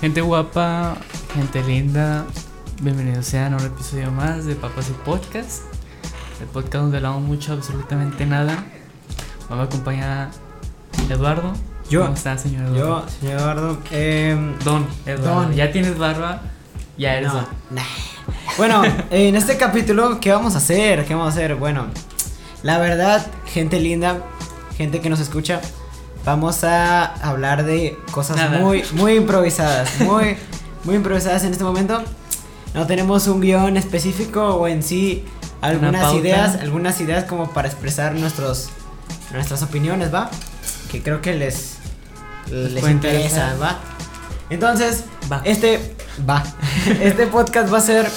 Gente guapa, gente linda, bienvenidos sean a un episodio más de Papas y Podcast. El podcast donde hablamos mucho, absolutamente nada. Me acompaña Eduardo. Yo. ¿Cómo está, señor Eduardo? Yo, señor Eduardo. em, Don, Eduardo. Don. Ya tienes barba, ya eres no, don. nah. Bueno, en este capítulo, ¿qué vamos a hacer? ¿Qué vamos a hacer? Bueno, la verdad, gente linda, gente que nos escucha, vamos a hablar de cosas Nada. muy, muy improvisadas, muy, muy improvisadas en este momento. No tenemos un guion específico o en sí algunas ideas, algunas ideas como para expresar nuestros, nuestras opiniones, ¿va? Que creo que les, les, interesa, interesar. ¿va? Entonces, Va. este va. Este podcast va a ser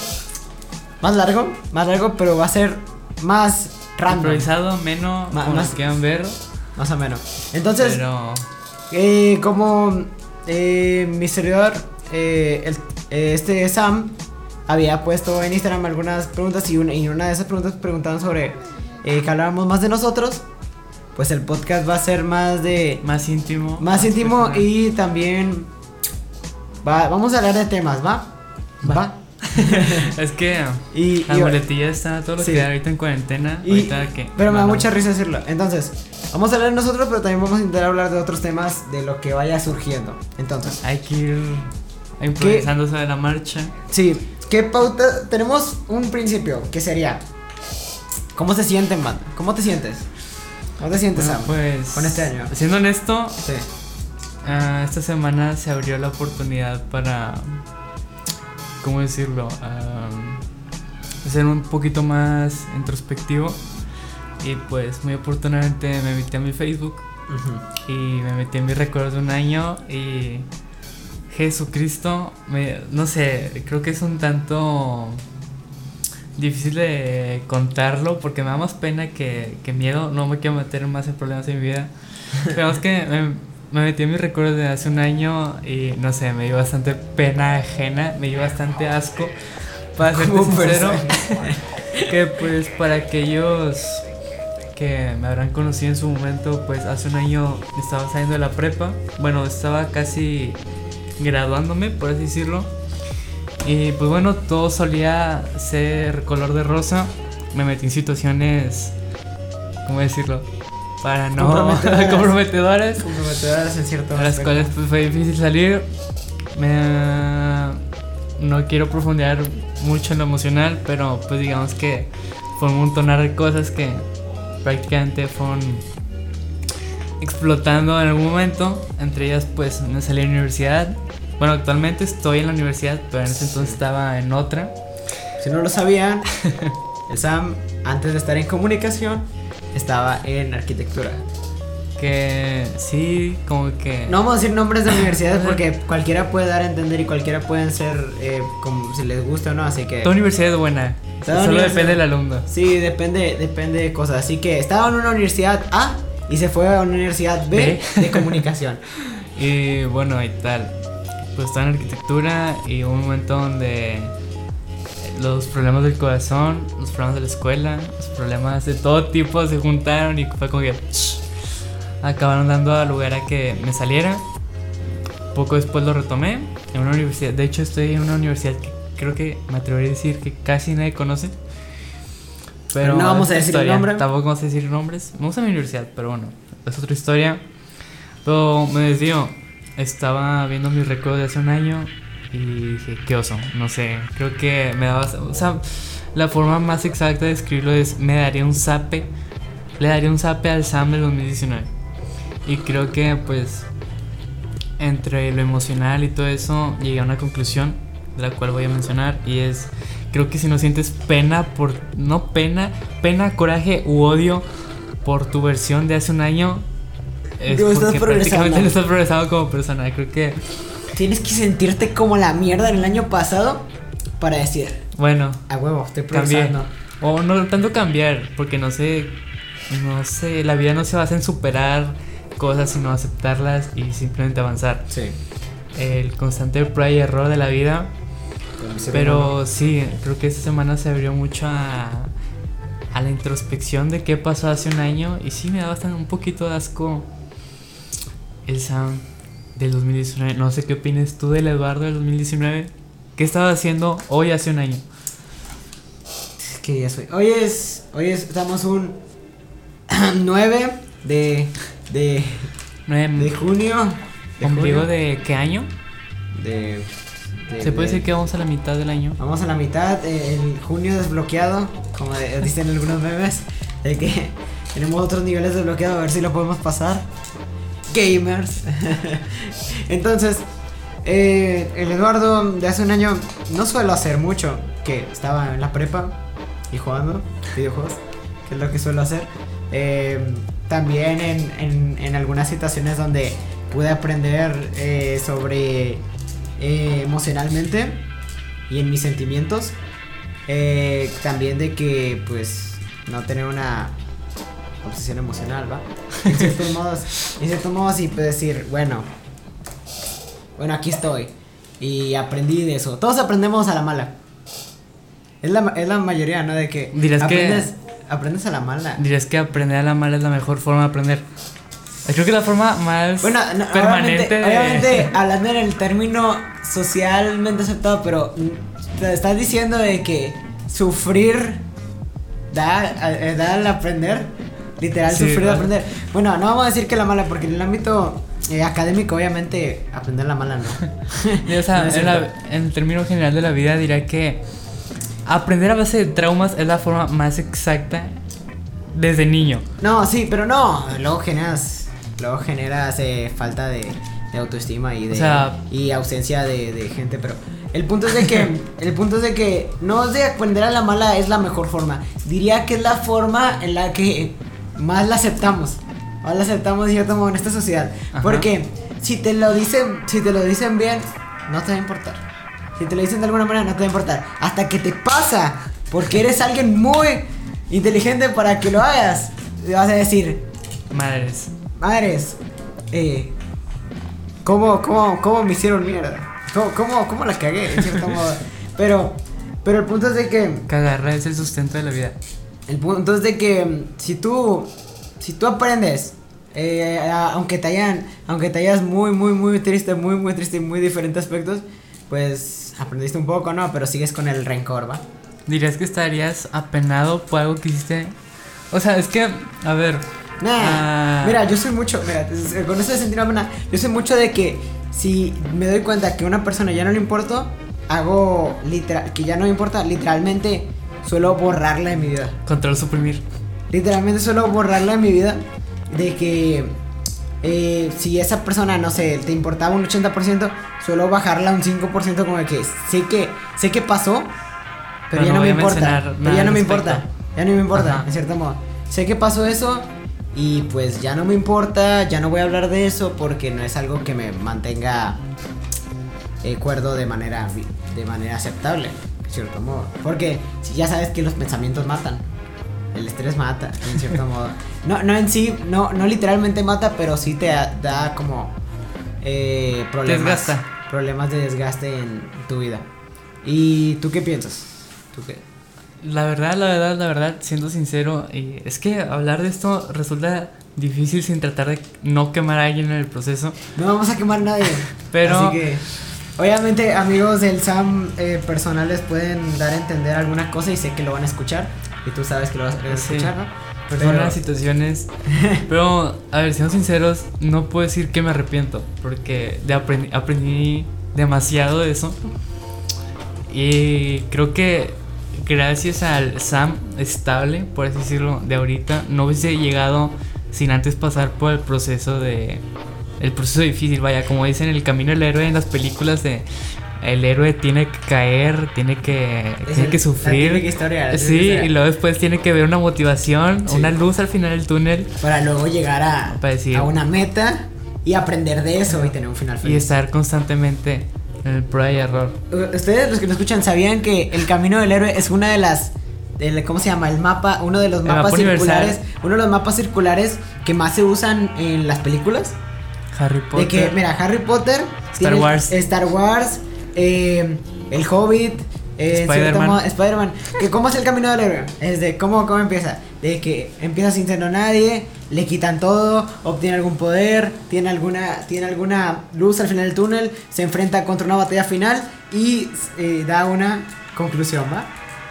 más largo, más largo, pero va a ser más random, Improvisado, menos, Ma- más- nos quieran ver. más o menos. Entonces, pero eh, como eh, mi servidor, eh, el- eh, este Sam, había puesto en Instagram algunas preguntas y una, y una de esas preguntas preguntaban sobre que habláramos más de nosotros. Pues el podcast va a ser más de más íntimo. más íntimo personal. y también va, vamos a hablar de temas, ¿va? Va. Va. es que Y, la y- muletilla está todo lo Sí. que ahorita en cuarentena. y- ahorita que. pero me da mucha risa decirlo. Entonces, vamos a hablar nosotros, pero también vamos a intentar hablar de otros temas de lo que vaya surgiendo. Entonces, Hay que ir improvisando sobre la marcha. sí, ¿qué pauta? Tenemos un principio que sería ¿Cómo se sienten, man? ¿Cómo te sientes? ¿Cómo te sientes, Bueno, Sam? pues. con este año. Siendo honesto, Sí. ah, esta semana se abrió la oportunidad para. ¿Cómo decirlo? Ah, ser un poquito más introspectivo. Y pues, muy oportunamente me metí a mi Facebook y me metí en mis recuerdos de un año y Jesucristo, me, no sé, creo que es un tanto difícil de contarlo porque me da más pena que, que miedo, no me quiero meter más en problemas en mi vida. Pero es que me, me metí en mis recuerdos de hace un año y no sé, me dio bastante pena ajena, me dio bastante asco. Para ser sincero, que pues para aquellos que me habrán conocido en su momento, pues hace un año estaba saliendo de la prepa. Bueno, estaba casi graduándome, por así decirlo. Y pues bueno, todo solía ser color de rosa. Me metí en situaciones, ¿cómo decirlo? Para no Comprometedoras. comprometedoras. Comprometedoras en cierto A las cuales pues, fue difícil salir. Me- no quiero profundizar mucho en lo emocional, pero pues digamos que fue un montonar de cosas que prácticamente fueron explotando en algún momento. Entre ellas pues me salí de la universidad. Bueno, actualmente estoy en la universidad, pero en ese entonces estaba en otra. Si no lo sabían, el Sam, antes de estar en comunicación, estaba en arquitectura. Que sí, como que... No vamos a decir nombres de universidades porque cualquiera puede dar a entender y cualquiera pueden ser eh, como si les gusta o no, así que... Toda universidad es buena. Toda Solo depende del alumno. Sí, depende, depende de cosas. Así que estaba en una universidad A y se fue a una universidad B, B. de comunicación. Y bueno, y tal. Pues estaba en arquitectura y hubo un momento donde los problemas del corazón, los problemas de la escuela, los problemas de todo tipo se juntaron y fue como que acabaron dando a lugar a que me saliera. Poco después lo retomé en una universidad. De hecho, estoy en una universidad que creo que me atrevería a decir que casi nadie conoce. Pero No vamos a decir historia. nombre. Tampoco vamos a decir nombres. Me gusta mi universidad, pero bueno, es otra historia. Pero me desvío. Estaba viendo mis recuerdos de hace un año y dije, qué oso. No sé, creo que me daba. O sea, la forma más exacta de escribirlo es: me daría un zape. Le daría un zape al Sam del 2019. Y creo que, pues, entre lo emocional y todo eso, llegué a una conclusión, de la cual voy a mencionar, y es, creo que si no sientes pena por, no pena, pena, coraje u odio por tu versión de hace un año, es No estás porque prácticamente no estás progresando como persona. Creo que, Tienes que sentirte como la mierda en el año pasado para decir, bueno, a huevo, estoy progresando. O no tanto cambiar, porque no sé, no sé, la vida no se basa en superar cosas, sino aceptarlas y simplemente avanzar. Sí. El constante prueba y error de la vida. Pero sí, creo que esta semana se abrió mucho a, a la introspección de qué pasó hace un año. Y sí, me da bastante un poquito de asco el Sam del 2019. No sé qué opinas tú del Eduardo del 2019. ¿Qué estaba haciendo hoy hace un año? ¿Qué día soy? Hoy es. Hoy es, estamos un 9 de. de. de junio. De ¿Ombligo junio. de qué año? De. de Se puede de- decir que vamos a la mitad del año. Vamos a la mitad, eh, el junio desbloqueado, como dicen algunos memes, de que tenemos otros niveles desbloqueados, a ver si lo podemos pasar. Gamers. Entonces, eh, el Eduardo de hace un año no suelo hacer mucho, que estaba en la prepa y jugando videojuegos, que es lo que suelo hacer. Eh, también en, en- en algunas situaciones donde pude aprender eh, sobre eh, emocionalmente y en mis sentimientos. También de que, pues, no tener una obsesión emocional, ¿va? En ciertos modos, en y pues decir, bueno, bueno, aquí estoy. Y aprendí de eso. Todos aprendemos a la mala. Es la, es la mayoría, ¿no? De que Dirás que- aprendes, aprendes a la mala. Dirías que aprender a la mala es la mejor forma de aprender. Creo que es la forma más Bueno, no, permanente obviamente, de- obviamente, hablando en el término socialmente aceptado, pero te estás diciendo de que sufrir da, eh, da al aprender, literal Sí, sufrir de aprender. Bueno, no vamos a decir que la mala, porque en el ámbito eh, académico, obviamente, aprender la mala no. O sea, No en, la- en término general de la vida diría que aprender a base de traumas es la forma más exacta desde niño. No, sí, pero no, luego generas, luego generas eh, falta de, de autoestima y de O sea- y ausencia de, de gente, pero el punto es de que el punto es de que no es de aprender a la mala es la mejor forma. Diría que es la forma en la que más la aceptamos. Más la aceptamos de cierto modo en esta sociedad, Ajá. porque si te lo dicen, si te lo dicen bien, no te va a importar. Si te lo dicen de alguna manera, no te va a importar. Hasta que te pasa, porque eres alguien muy inteligente para que lo hagas. Le vas a decir, Madres. madres, eh, ¿cómo, cómo, cómo me hicieron mierda? ¿Cómo, cómo, cómo la cagué, en cierto modo? Pero, pero el punto es de que, Cagarra es el sustento de la vida. El punto es de que mm, si tú, si tú aprendes, eh, a- aunque te hayan, aunque te hayas muy, muy, muy triste, muy, muy triste y muy diferentes aspectos, pues aprendiste un poco, ¿no? Pero sigues con el rencor, ¿va? ¿Dirías que estarías apenado por algo que hiciste? O sea, es que, a ver. Nah, ah, mira, yo soy mucho, mira, con eso de sentir pena, yo soy mucho de que si me doy cuenta que a una persona ya no le importo, hago literal, que ya no me importa, literalmente suelo borrarla de mi vida. Control suprimir. Literalmente suelo borrarla de mi vida de que eh, si esa persona, no sé, te importaba un 80%, suelo bajarla un 5% como de que sé que, sé que pasó, pero, Pero ya no me importa. Pero ya no me importa. Ya no me importa, Ajá. en cierto modo. Sé que pasó eso y pues ya no me importa, ya no voy a hablar de eso porque no es algo que me mantenga eh, cuerdo de manera, de manera aceptable, cierto modo. Porque si ya sabes que los pensamientos matan. El estrés mata, en cierto modo. No, no en sí, no, no literalmente mata, pero sí te da, como eh, problemas. Desgasta. Problemas de desgaste en tu vida. ¿Y tú qué piensas? ¿Tú qué? La verdad, la verdad, la verdad, siendo sincero, y es que hablar de esto resulta difícil sin tratar de no quemar a alguien en el proceso. No vamos a quemar a nadie. Pero- Así que, obviamente, amigos del SAM eh, personales pueden dar a entender alguna cosa y sé que lo van a escuchar. Y tú sabes que lo vas a Sí. escuchar, ¿no? Personas, Pero- situaciones. Pero, a ver, siendo sinceros, no puedo decir que me arrepiento. Porque de aprendí, aprendí demasiado de eso. Y creo que gracias al Sam estable, por así decirlo, de ahorita, no hubiese llegado sin antes pasar por el proceso de. El proceso difícil, vaya, como dicen, el camino del héroe en las películas de. El héroe tiene que caer, tiene que, Es tiene el- que sufrir. historia, sí, y luego después tiene que ver una motivación, Sí. una luz al final del túnel Para luego llegar a, Para decir- a una meta y aprender de eso y tener un final y feliz. estar constantemente en el prueba y error. Ustedes, los que nos escuchan, ¿sabían que el camino del héroe es una de las. ¿Cómo se llama? El mapa, uno de los El mapas mapa universal. circulares. Uno de los mapas circulares que más se usan en las películas. Harry Potter. De que, mira, Harry Potter, Star Wars. Star Wars, eh, El Hobbit, Eh, Spider-Man. Que cómo es el camino del héroe. Es de cómo, cómo empieza. De que empieza sin ser nadie, le quitan todo, obtiene algún poder, tiene alguna, tiene alguna luz al final del túnel, se enfrenta contra una batalla final y eh, da una conclusión, ¿va?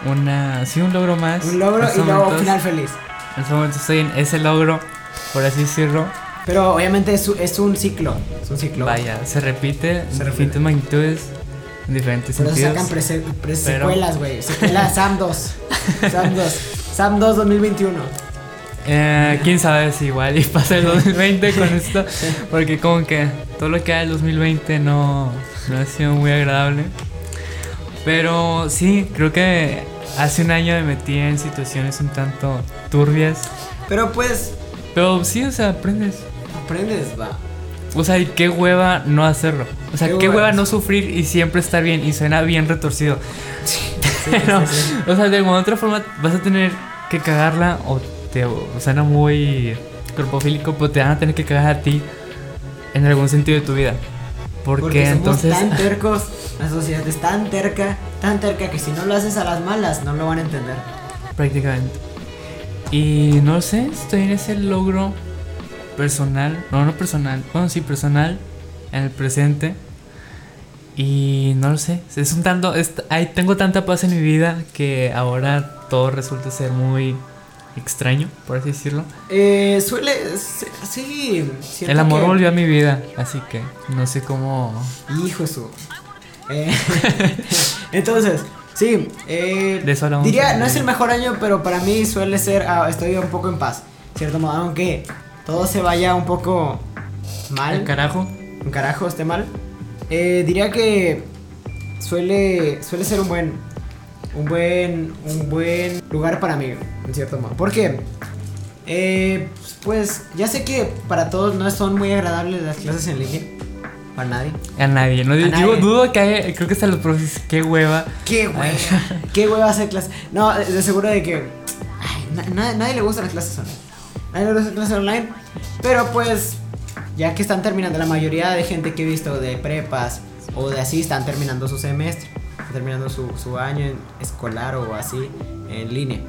Una, sí, un logro más. Un logro y luego un final feliz. En este momento estoy en ese logro, por así decirlo. Pero obviamente es, un- es un ciclo. Es un ciclo. Vaya, se repite Se repite. magnitudes, en diferentes Por eso sentidos. sacan prese- pre- pero- secuelas, güey. Secuela Sam 2. Sam 2. Sam 2 2021. Eh, quién sabe si igual y pasa el 2020 con esto, porque como que todo lo que hay del 2020 no, no ha sido muy agradable. Pero sí, creo que hace un año me metí en situaciones un tanto turbias. Pero pues, Pero sí, o sea, aprendes. Aprendes, va. O sea, y qué hueva no hacerlo. O sea, Qué qué, hueva. no sufrir y siempre estar bien. Y suena bien retorcido. Sí, Pero, sí. o sea, de alguna otra forma vas a tener que cagarla o te o suena muy corpofílico, pero te van a tener que cagar a ti en algún sentido de tu vida. Porque, Porque somos entonces tan tercos, la sociedad es tan terca, tan terca que si no lo haces a las malas no lo van a entender. prácticamente. Y no sé, estoy en ese logro personal, no, no personal, bueno, sí personal en el presente. Y no lo sé, es un tanto, es- hay, tengo tanta paz en mi vida que ahora todo resulta ser muy extraño, por así decirlo. Eh, suele ser, El amor que- volvió a mi vida, así que no sé cómo. Hijo de su. Eh, entonces, sí. eh, De eso diría, no es el- mejor año, pero para mí suele ser. ah, estoy un poco en paz, cierto modo. Aunque todo se vaya un poco mal. Al carajo. un carajo esté mal. eh, diría que suele, suele ser un buen, un buen, un buen lugar para mí, en cierto modo. ¿Por qué? Eh, pues ya sé que para todos no son muy agradables las clases en línea. Para nadie. A nadie. No, digo, nadie. dudo que haya, creo que hasta los profes, qué hueva. ¿Qué hueva? ¿Qué hueva hacer clases? No, de de seguro de que. Ay, na- na- nadie le gustan las clases online. Gustan las clases online. Pero pues, ya que están terminando, la mayoría de gente que he visto de prepas o de así están terminando su semestre, están terminando su, su año escolar o así en línea.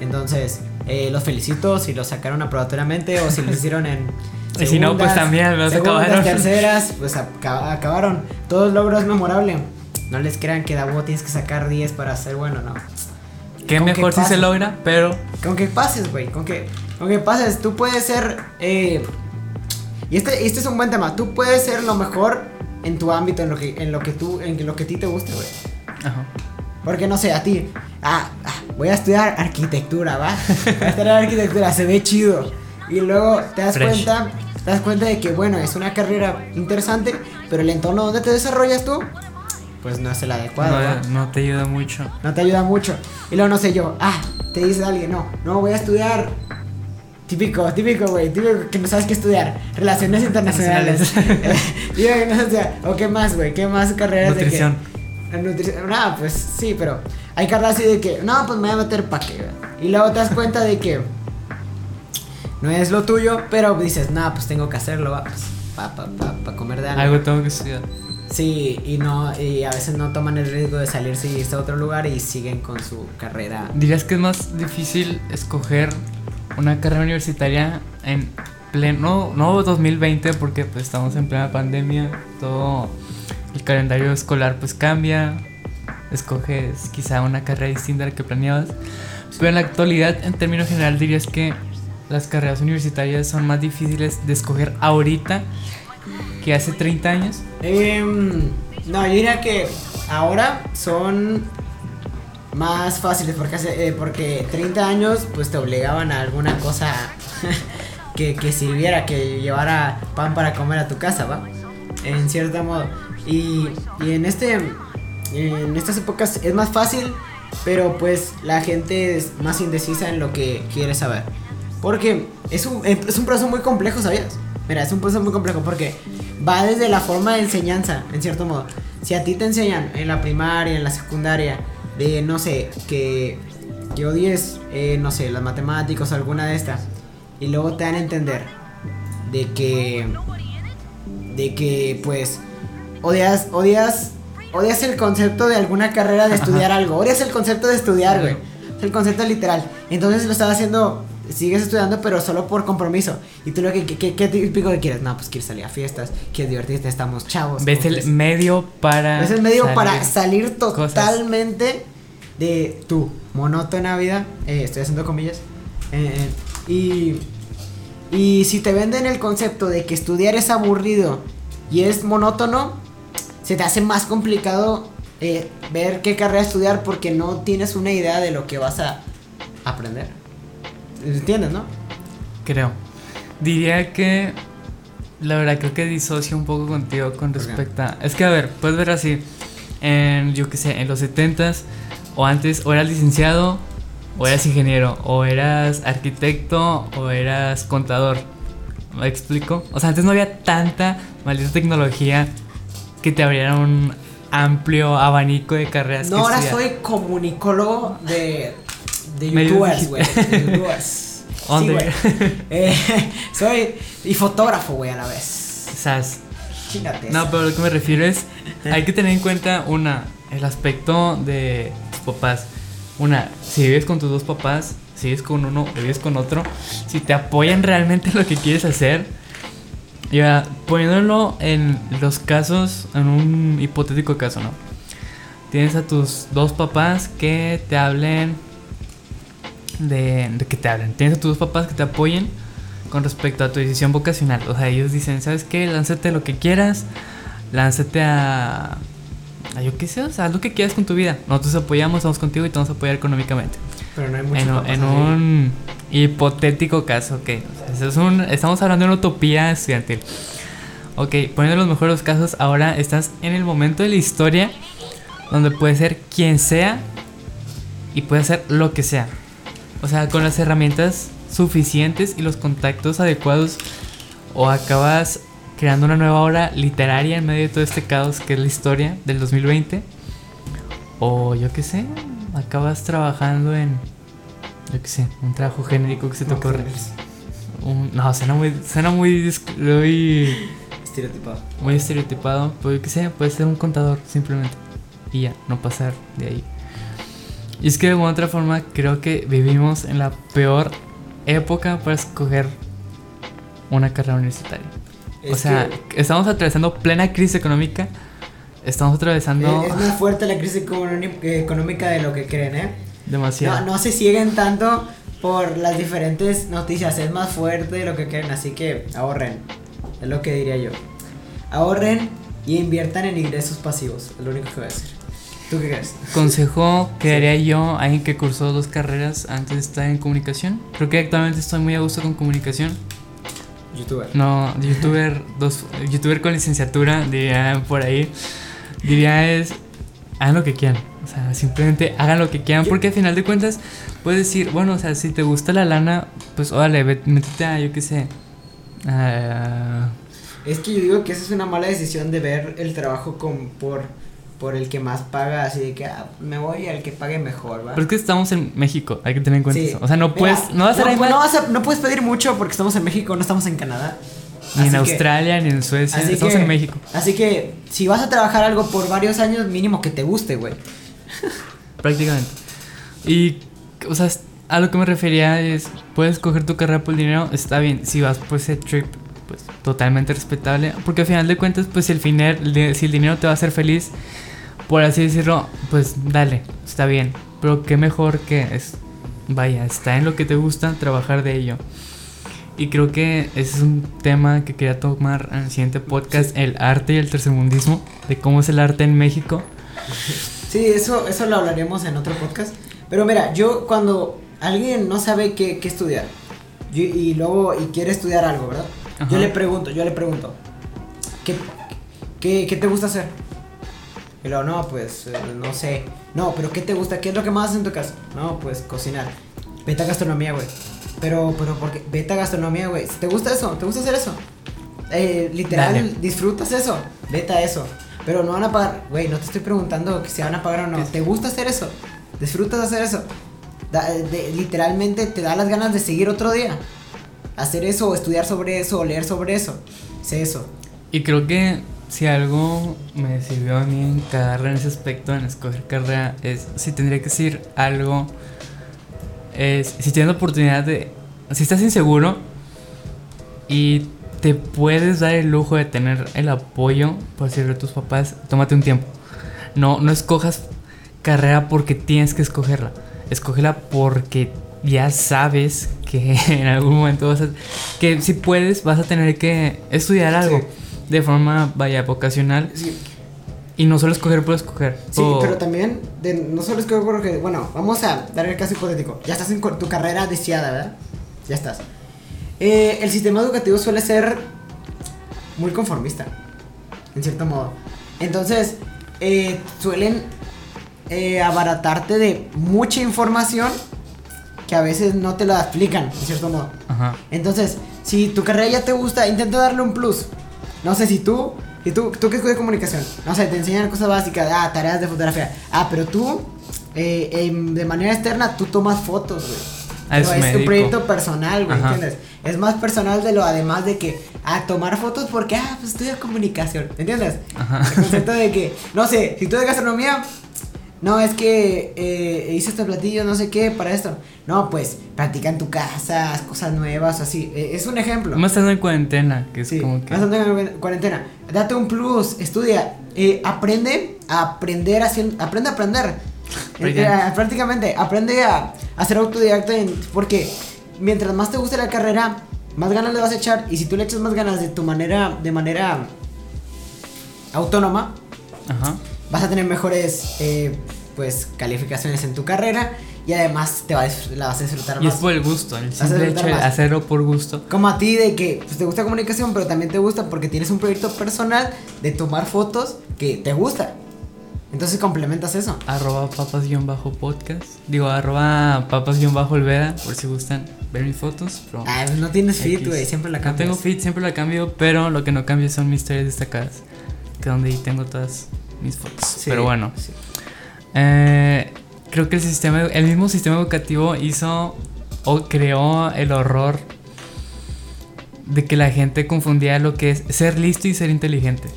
Entonces, eh, los felicito si lo sacaron aprobatoriamente o si lo hicieron en. Y si no, pues también los segundas, acabaron. terceras, pues acaba- acabaron. Todos logros memorables. No les crean que Dabo tienes que sacar 10 para ser bueno, no. Qué Con que mejor si se logra, pero Con que pases, güey, con que, con que pases, tú puedes ser, eh, y este, este es un buen tema, tú puedes ser lo mejor en tu ámbito, en lo que, en lo que tú, en lo que a ti te guste, güey. Ajá. Porque no sé, a ti, ah, ah, voy a estudiar arquitectura, ¿va? Voy a estudiar arquitectura, se ve chido. Y luego te das Fresh. cuenta, te das cuenta de que, bueno, es una carrera interesante, pero el entorno donde te desarrollas tú, pues no es el adecuado. no, no te ayuda mucho. no te ayuda mucho. Y luego no sé yo, ah, te dice alguien, no, no voy a estudiar. Típico, típico, güey, típico que no sabes qué estudiar. Relaciones internacionales. Digo que no sabes estudiar. O qué más, güey, qué más carreras Nutrición. de que. Nutrición. No, pues sí, pero hay carreras así de que, no, pues me voy a meter pa' qué, güey. Y luego te das cuenta de que no es lo tuyo, pero dices, no, pues tengo que hacerlo, va, pues, pa, pa, pa, pa comer de algo. Algo tengo que estudiar. Sí, y no, y a veces no toman el riesgo de salirse y irse a otro lugar y siguen con su carrera. ¿Dirías que es más difícil escoger una carrera universitaria en pleno, no 2020 porque pues estamos en plena pandemia, todo el calendario escolar pues cambia, escoges quizá una carrera distinta a la que planeabas, pero en la actualidad en términos general dirías que las carreras universitarias son más difíciles de escoger ahorita que hace 30 años. Em, no, yo diría que ahora son más fáciles porque, eh, porque 30 años pues te obligaban a alguna cosa que, que sirviera, que llevara pan para comer a tu casa, ¿va? En cierto modo. Y, y en este en estas épocas es más fácil, pero pues la gente es más indecisa en lo que quiere saber. Porque es un, es un proceso muy complejo, ¿sabías? Mira, es un proceso muy complejo porque va desde la forma de enseñanza, en cierto modo. Si a ti te enseñan en la primaria, en la secundaria, de no sé, que, que odies, eh, no sé, las matemáticas o alguna de estas, y luego te dan a entender de que, de que pues odias, odias, odias el concepto de alguna carrera de estudiar algo. Odias el concepto de estudiar, güey. Es el concepto literal. Entonces lo estás haciendo, sigues estudiando, pero solo por compromiso. Y tú lo que, que, que- ¿qué típico que quieres? No, pues quieres salir a fiestas, quieres divertirte, estamos chavos. Ves el que- medio para. es el medio salir. para salir cosas. totalmente de tu monótona vida. eh, estoy haciendo comillas. eh, eh, y, y si te venden el concepto de que estudiar es aburrido y es monótono, se te hace más complicado eh, ver qué carrera estudiar porque no tienes una idea de lo que vas a aprender. ¿Entiendes, no? Creo. Diría que. La verdad, creo que disocio un poco contigo con respecto a. Es que, a ver, puedes ver así. En, yo qué sé, en los 70s o antes, o eras licenciado, o eras ingeniero, o eras arquitecto, o eras contador. ¿Me explico? O sea, antes no había tanta maldita tecnología que te abriera un amplio abanico de carreras. No, que ahora soy comunicólogo de, de youtubers, güey. De youtubers. Sí. Eh, soy y fotógrafo, güey, a la vez. Sas. Chingate. No, pero lo que me refiero es, hay que tener en cuenta una, el aspecto de tus papás. Una, si vives con tus dos papás, si vives con uno o vives con otro, si te apoyan realmente en lo que quieres hacer. Y ahora, poniéndolo en los casos, en un hipotético caso, ¿no? Tienes a tus dos papás que te hablen de, de que te hablen. Tienes a tus papás que te apoyen con respecto a tu decisión vocacional. O sea, ellos dicen, ¿sabes qué? Lánzate lo que quieras. Lánzate a... a yo qué sé, o sea, haz lo que quieras con tu vida. Nosotros apoyamos, estamos contigo y te vamos a apoyar económicamente. Pero no hay mucho En, en un hipotético caso, ok. O sea, es un- estamos hablando de una utopía estudiantil. Ok, poniendo los mejores casos, ahora estás en el momento de la historia donde puedes ser quien sea y puedes hacer lo que sea. O sea, con las herramientas suficientes y los contactos adecuados, o acabas creando una nueva obra literaria en medio de todo este caos que es la historia del 2020, o yo qué sé, acabas trabajando en, yo qué sé, un trabajo genérico que se te No, ocurre. pues, Un- no, suena muy, suena muy, muy, Estereotipado. muy estereotipado, pero yo qué sé, puede ser un contador simplemente. Y ya, no pasar de ahí. Y es que de alguna otra forma creo que vivimos en la peor época para escoger una carrera universitaria. o Es sea, que estamos atravesando plena crisis económica. Estamos atravesando es, es más fuerte la crisis económi- económica de lo que creen, ¿eh? demasiado. No, no se siguen tanto por las diferentes noticias. Es más fuerte de lo que creen, así que ahorren. Es lo que diría yo. Ahorren y inviertan en ingresos pasivos. Es lo único que voy a decir. ¿Tú qué crees? Consejo que daría yo a alguien que cursó dos carreras antes de estar en comunicación. Creo que actualmente estoy muy a gusto con comunicación. Youtuber. No, youtuber, dos, youtuber con licenciatura, diría por ahí. Diría es, hagan lo que quieran. O sea, simplemente hagan lo que quieran. Porque al final de cuentas, puedes decir, bueno, o sea, si te gusta la lana, pues órale, métete a, yo qué sé. a- Es que yo digo que esa es una mala decisión de ver el trabajo con, por, por el que más paga, así de que ah, me voy al que pague mejor, ¿va? pero es que estamos en México, hay que tener en cuenta Sí. eso. O sea, no Mira, puedes, no vas a no, no vas a- no puedes pedir mucho porque estamos en México, no estamos en Canadá. ni en que- Australia, ni en Suecia, estamos que- en México. Así que si vas a trabajar algo por varios años, mínimo que te guste, güey. Prácticamente. Y, o sea, a lo que me refería es, puedes coger tu carrera por el dinero, está bien. Si vas por ese trip, pues totalmente respetable. Porque al final de cuentas, pues si el, final, si el dinero te va a hacer feliz, por así decirlo, pues dale, está bien. Pero qué mejor que es, vaya, está en lo que te gusta, trabajar de ello. Y creo que ese es un tema que quería tomar en el siguiente podcast, el arte y el tercermundismo, de cómo es el arte en México. Sí, eso, eso lo hablaremos en otro podcast. Pero mira, yo cuando alguien no sabe qué, qué estudiar yo- y luego y quiere estudiar algo, ¿verdad? Ajá. Yo le pregunto, yo le pregunto, ¿qué, qué, qué te gusta hacer? Y luego, no, pues, eh, no sé. No, pero ¿qué te gusta? ¿Qué es lo que más haces en tu casa? No, pues, cocinar. Vete a gastronomía, güey. Pero, pero, ¿por qué? Vete a gastronomía, güey. ¿Te gusta eso? ¿Te gusta hacer eso? Eh, literal, Dale. disfrutas eso. Vete a eso. Pero no van a pagar. Güey, no te estoy preguntando si van a pagar o no. ¿Te gusta hacer eso? ¿Disfrutas hacer eso? Da- de- literalmente te da las ganas de seguir otro día. Hacer eso, estudiar sobre eso, leer sobre eso. Sé eso. Y creo que si algo me sirvió a mí en carrera en ese aspecto, en escoger carrera, es si tendría que decir algo, es si tienes la oportunidad de, si estás inseguro y te puedes dar el lujo de tener el apoyo, por decirlo de tus papás, tómate un tiempo. No, no escojas carrera porque tienes que escogerla. Escógela porque ya sabes que en algún momento vas a... Que si puedes vas a tener que estudiar algo Sí. de forma, vaya, vocacional. Sí, Y no solo escoger por escoger. sí, O- pero también, de, no solo es que porque, bueno, vamos a dar el caso hipotético. Ya estás en tu carrera deseada, ¿verdad? Ya estás. Eh, el sistema educativo suele ser muy conformista, en cierto modo. Entonces, eh, suelen eh, abaratarte de mucha información que a veces no te la explican, en cierto modo. Ajá. Entonces, si tu carrera ya te gusta, intenta darle un plus. No sé si tú, y tú, tú que estudias comunicación, no sé, te enseñan cosas básicas, ah, tareas de fotografía. Ah, pero tú, eh, em, de manera externa, tú tomas fotos, güey. A me es tu proyecto personal, güey, Ajá. ¿entiendes? Es más personal de lo, además de que, ah, tomar fotos porque, ah, pues estudio comunicación, ¿entiendes? Ajá. El concepto de que, no sé, si tú de gastronomía, no, es que eh, hice este platillo, no sé qué, para esto. No, pues, practica en tu casa, haz cosas nuevas, así. Eh, es un ejemplo. Más estando en cuarentena, que es Sí, como que... más estando en cuarentena. Date un plus, estudia, eh, aprende a aprender haciendo, aprende a aprender. Eh, prácticamente, aprende a, a ser autodidacta en- porque mientras más te guste la carrera, más ganas le vas a echar y si tú le echas más ganas de tu manera, de manera autónoma, Ajá. Vas a tener mejores eh, pues calificaciones en tu carrera y además te va a disfr- la vas a disfrutar Y es más. por el gusto, el simple hecho de más. hacerlo por gusto. Como a ti de que pues, te gusta comunicación, pero también te gusta porque tienes un proyecto personal de tomar fotos que te gusta. Entonces complementas eso. Arroba papas-podcast. Digo, arroba papas-olveda, por si gustan ver mis fotos. Pero Ah, pues no tienes X. güey, siempre la no cambias. tengo feed, siempre la cambio, pero lo que no cambia son mis historias destacadas. Que donde ahí tengo todas mis fotos. Sí, pero bueno, sí. eh, creo que el sistema, el mismo sistema educativo hizo o creó el horror de que la gente confundía lo que es ser listo y ser inteligente.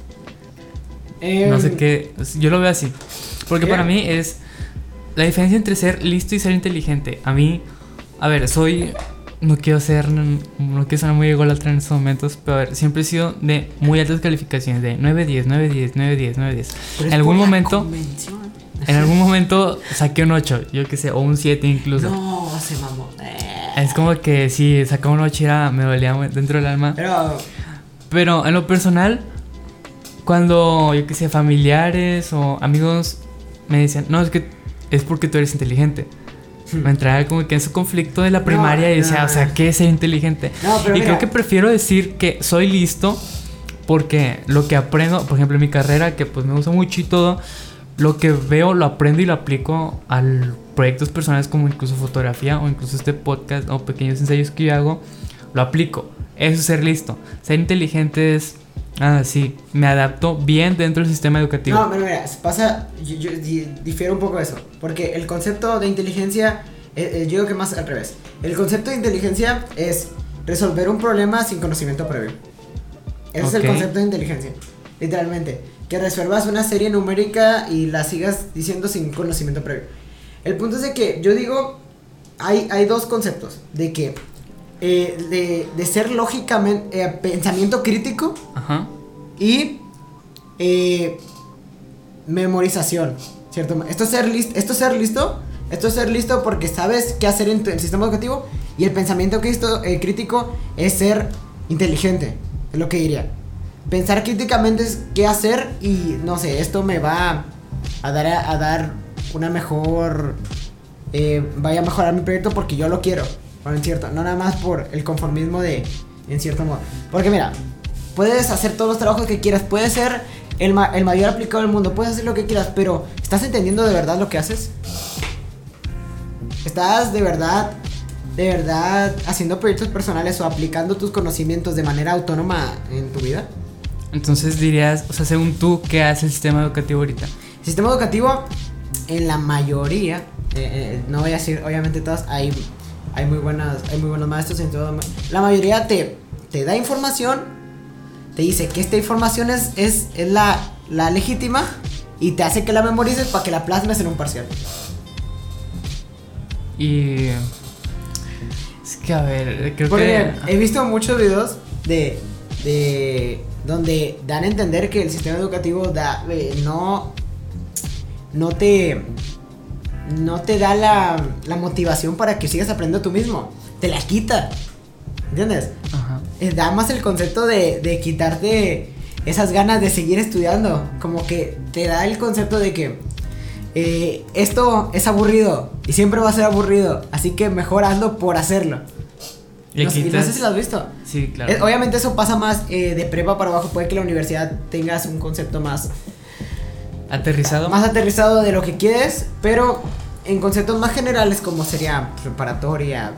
No Em, sé qué. Yo lo veo así. Porque para mí es. La diferencia entre ser listo y ser inteligente. A mí. A ver, soy. No quiero ser. No quiero sonar muy ególatra en estos momentos. Pero a ver, siempre he sido de muy altas calificaciones. De 9, 10, 9, 10, 9, 10, 9, 10. pero En algún momento. En algún momento saqué un 8. Yo qué sé. O un 7 incluso. No, se mamó. Eh. Es como que si sacaba un 8 era, me dolía dentro del alma. Pero Pero en lo personal, cuando, yo qué sé, familiares o amigos me decían, no, es que es porque tú eres inteligente. Me entraba como que en ese conflicto de la primaria y decía, no. o sea, ¿qué es ser inteligente? No, y mira. creo que prefiero decir que soy listo porque lo que aprendo, por ejemplo, en mi carrera, que pues me gusta mucho y todo, lo que veo lo aprendo y lo aplico a proyectos personales como incluso fotografía o incluso este podcast o pequeños ensayos que yo hago, lo aplico. Eso es ser listo. Ser inteligente es, ah, sí, me adapto bien dentro del sistema educativo. No, pero mira, pasa, yo, yo di- difiero un poco de eso, porque el concepto de inteligencia, eh, eh, yo digo que más al revés. El concepto de inteligencia es resolver un problema sin conocimiento previo. Ese es Ok. el concepto de inteligencia, literalmente. Que resuelvas una serie numérica y la sigas diciendo sin conocimiento previo. El punto es de que yo digo, hay, hay dos conceptos, de que eh, de, de ser lógicamente, eh, pensamiento crítico Ajá. y eh, memorización, ¿cierto? Esto es ser listo, esto es ser listo, esto es ser listo porque sabes qué hacer en tu- el sistema educativo y el pensamiento cristo- eh, crítico es ser inteligente, es lo que diría. Pensar críticamente es qué hacer y no sé, esto me va a dar a, dar una mejor eh, vaya a mejorar mi proyecto porque yo lo quiero, bueno, en cierto, no nada más por el conformismo de en cierto modo. Porque mira, puedes hacer todos los trabajos que quieras, puedes ser el, ma- el mayor aplicado del mundo, puedes hacer lo que quieras, pero ¿estás entendiendo de verdad lo que haces? ¿Estás de verdad, de verdad haciendo proyectos personales o aplicando tus conocimientos de manera autónoma en tu vida? Entonces dirías, o sea, según tú, ¿qué hace el sistema educativo ahorita? El sistema educativo, en la mayoría, eh, eh, no voy a decir obviamente todos, hay, hay, muy, buenas, hay muy buenos maestros en todo. La mayoría te, te da información, te dice que esta información es, es, es la, la legítima y te hace que la memorices para que la plasmes en un parcial. Y. Es que, a ver, creo Porque que. he visto muchos videos de, de donde dan a entender que el sistema educativo da, eh, no, no te no te da la, la motivación para que sigas aprendiendo tú mismo. Te la quita. ¿Entiendes? Ajá. Eh, Da más el concepto de, de quitarte esas ganas de seguir estudiando. Como que te da el concepto de que eh, esto es aburrido y siempre va a ser aburrido. Así que mejor hazlo por hacerlo. No, y no sé si lo has visto. Sí, claro. Eh, obviamente eso pasa más eh, de prepa para abajo. Puede que la universidad tengas un concepto más, Aterrizado. más aterrizado de lo que quieres, pero en conceptos más generales como sería preparatoria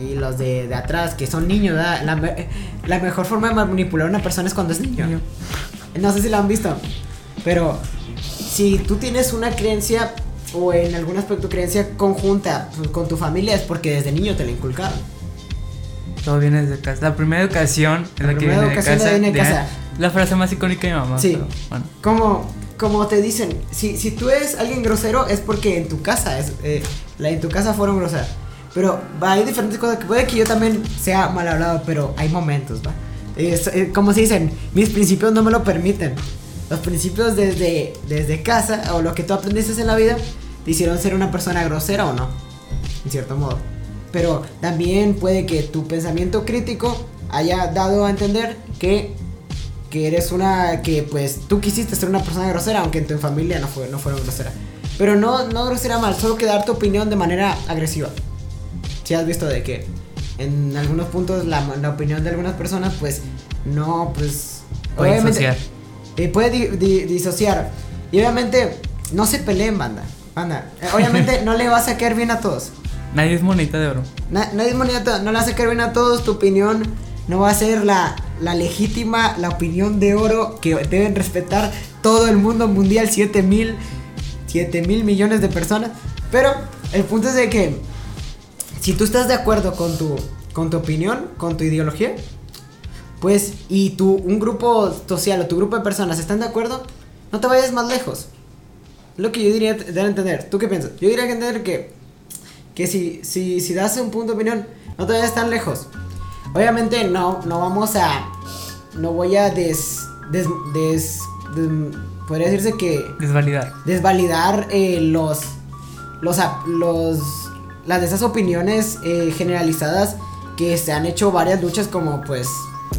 y los de, de atrás, que son niños. La, me- la mejor forma de manipular a una persona es cuando es niño. No sé si lo han visto, pero si tú tienes una creencia o en algún aspecto creencia conjunta pues, con tu familia es porque desde niño te la inculcaron. Todo viene desde casa. La primera educación es La la, que primera viene de educación casa. viene de casa. La frase más icónica de mi mamá. Sí. pero bueno. Como, como te dicen, si, si tú eres alguien grosero es porque en tu casa, es, eh, la, en tu casa fueron groseras. Pero va, hay diferentes cosas que puede que yo también sea mal hablado, pero hay momentos, ¿va? Es, eh, como se dicen, mis principios no me lo permiten. Los principios desde, desde casa o lo que tú aprendiste en la vida te hicieron ser una persona grosera o no, en cierto modo. Pero también puede que tu pensamiento crítico haya dado a entender que que eres una que pues tú quisiste ser una persona grosera aunque en tu familia no fue no fueron grosera. Pero no no grosera mal solo que dar tu opinión de manera agresiva. Si has visto de que en algunos puntos la, la opinión de algunas personas pues no pues Puede disociar. eh, puede di- di- disociar. Y obviamente no se peleen banda banda. Eh, obviamente no le vas a caer bien a todos. Nadie es monita de oro. Na- nadie es moneda, no le vas a caer bien a todos, tu opinión no va a ser la, la legítima, la opinión de oro que deben respetar todo el mundo mundial, 7 mil, 7 mil millones de personas. Pero el punto es de que si tú estás de acuerdo con tu, con tu opinión, con tu ideología, pues y tú, un grupo social o tu grupo de personas están de acuerdo, no te vayas más lejos. Lo que yo diría de entender. ¿Tú qué piensas? Yo diría que entender que que si, si, si das un punto de opinión, no te vayas tan lejos. Obviamente no, no vamos a, no voy a des, des, des, des- podría decirse que Desvalidar. desvalidar eh, los, los, los, las de esas opiniones eh, generalizadas que se han hecho varias luchas como pues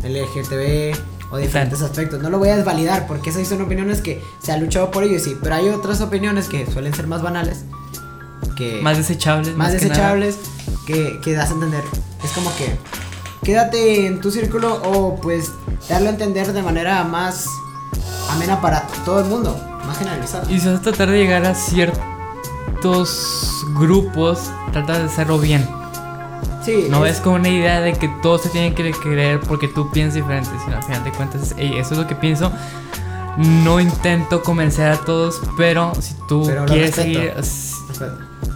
LGTB o diferentes aspectos. No lo voy a desvalidar porque esas son opiniones que se ha luchado por ello, sí, pero hay otras opiniones que suelen ser más banales. Que, Más desechables. más que desechables que, que das a entender. Es como que quédate en tu círculo o pues darlo a entender de manera más amena para todo el mundo, más generalizada. Y si vas a tratar de llegar a ciertos grupos, trata de hacerlo bien. Sí, No es- es como una idea de que todos se tienen que creer porque tú piensas diferente, sino al final de cuentas, es, "Ey, eso es lo que pienso. No intento convencer a todos, pero si tú Pero quieres seguir.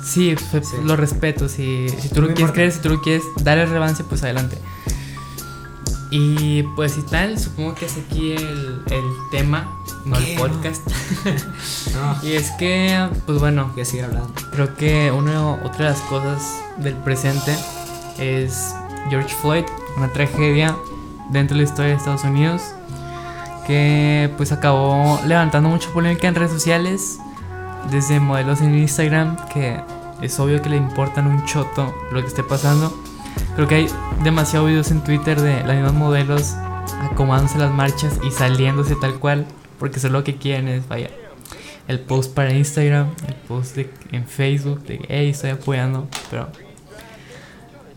Sí, Sí. lo respeto. Si, si tú lo quieres creer, si tú lo quieres darle relevancia, pues adelante. Y pues y tal, supongo que es aquí el, el tema, no el podcast. No, y es que, pues bueno, a seguir hablando. Creo que una, otra de las cosas del presente es George Floyd, una tragedia dentro de la historia de Estados Unidos que pues acabó levantando mucha polémica en redes sociales, desde modelos en Instagram que es obvio que le importan un choto lo que esté pasando. Creo que hay demasiados videos en Twitter de las mismas modelos acomodándose las marchas y saliéndose tal cual, porque eso lo que quieren es, vaya, el post para Instagram, el post de- en Facebook de hey, estoy apoyando, pero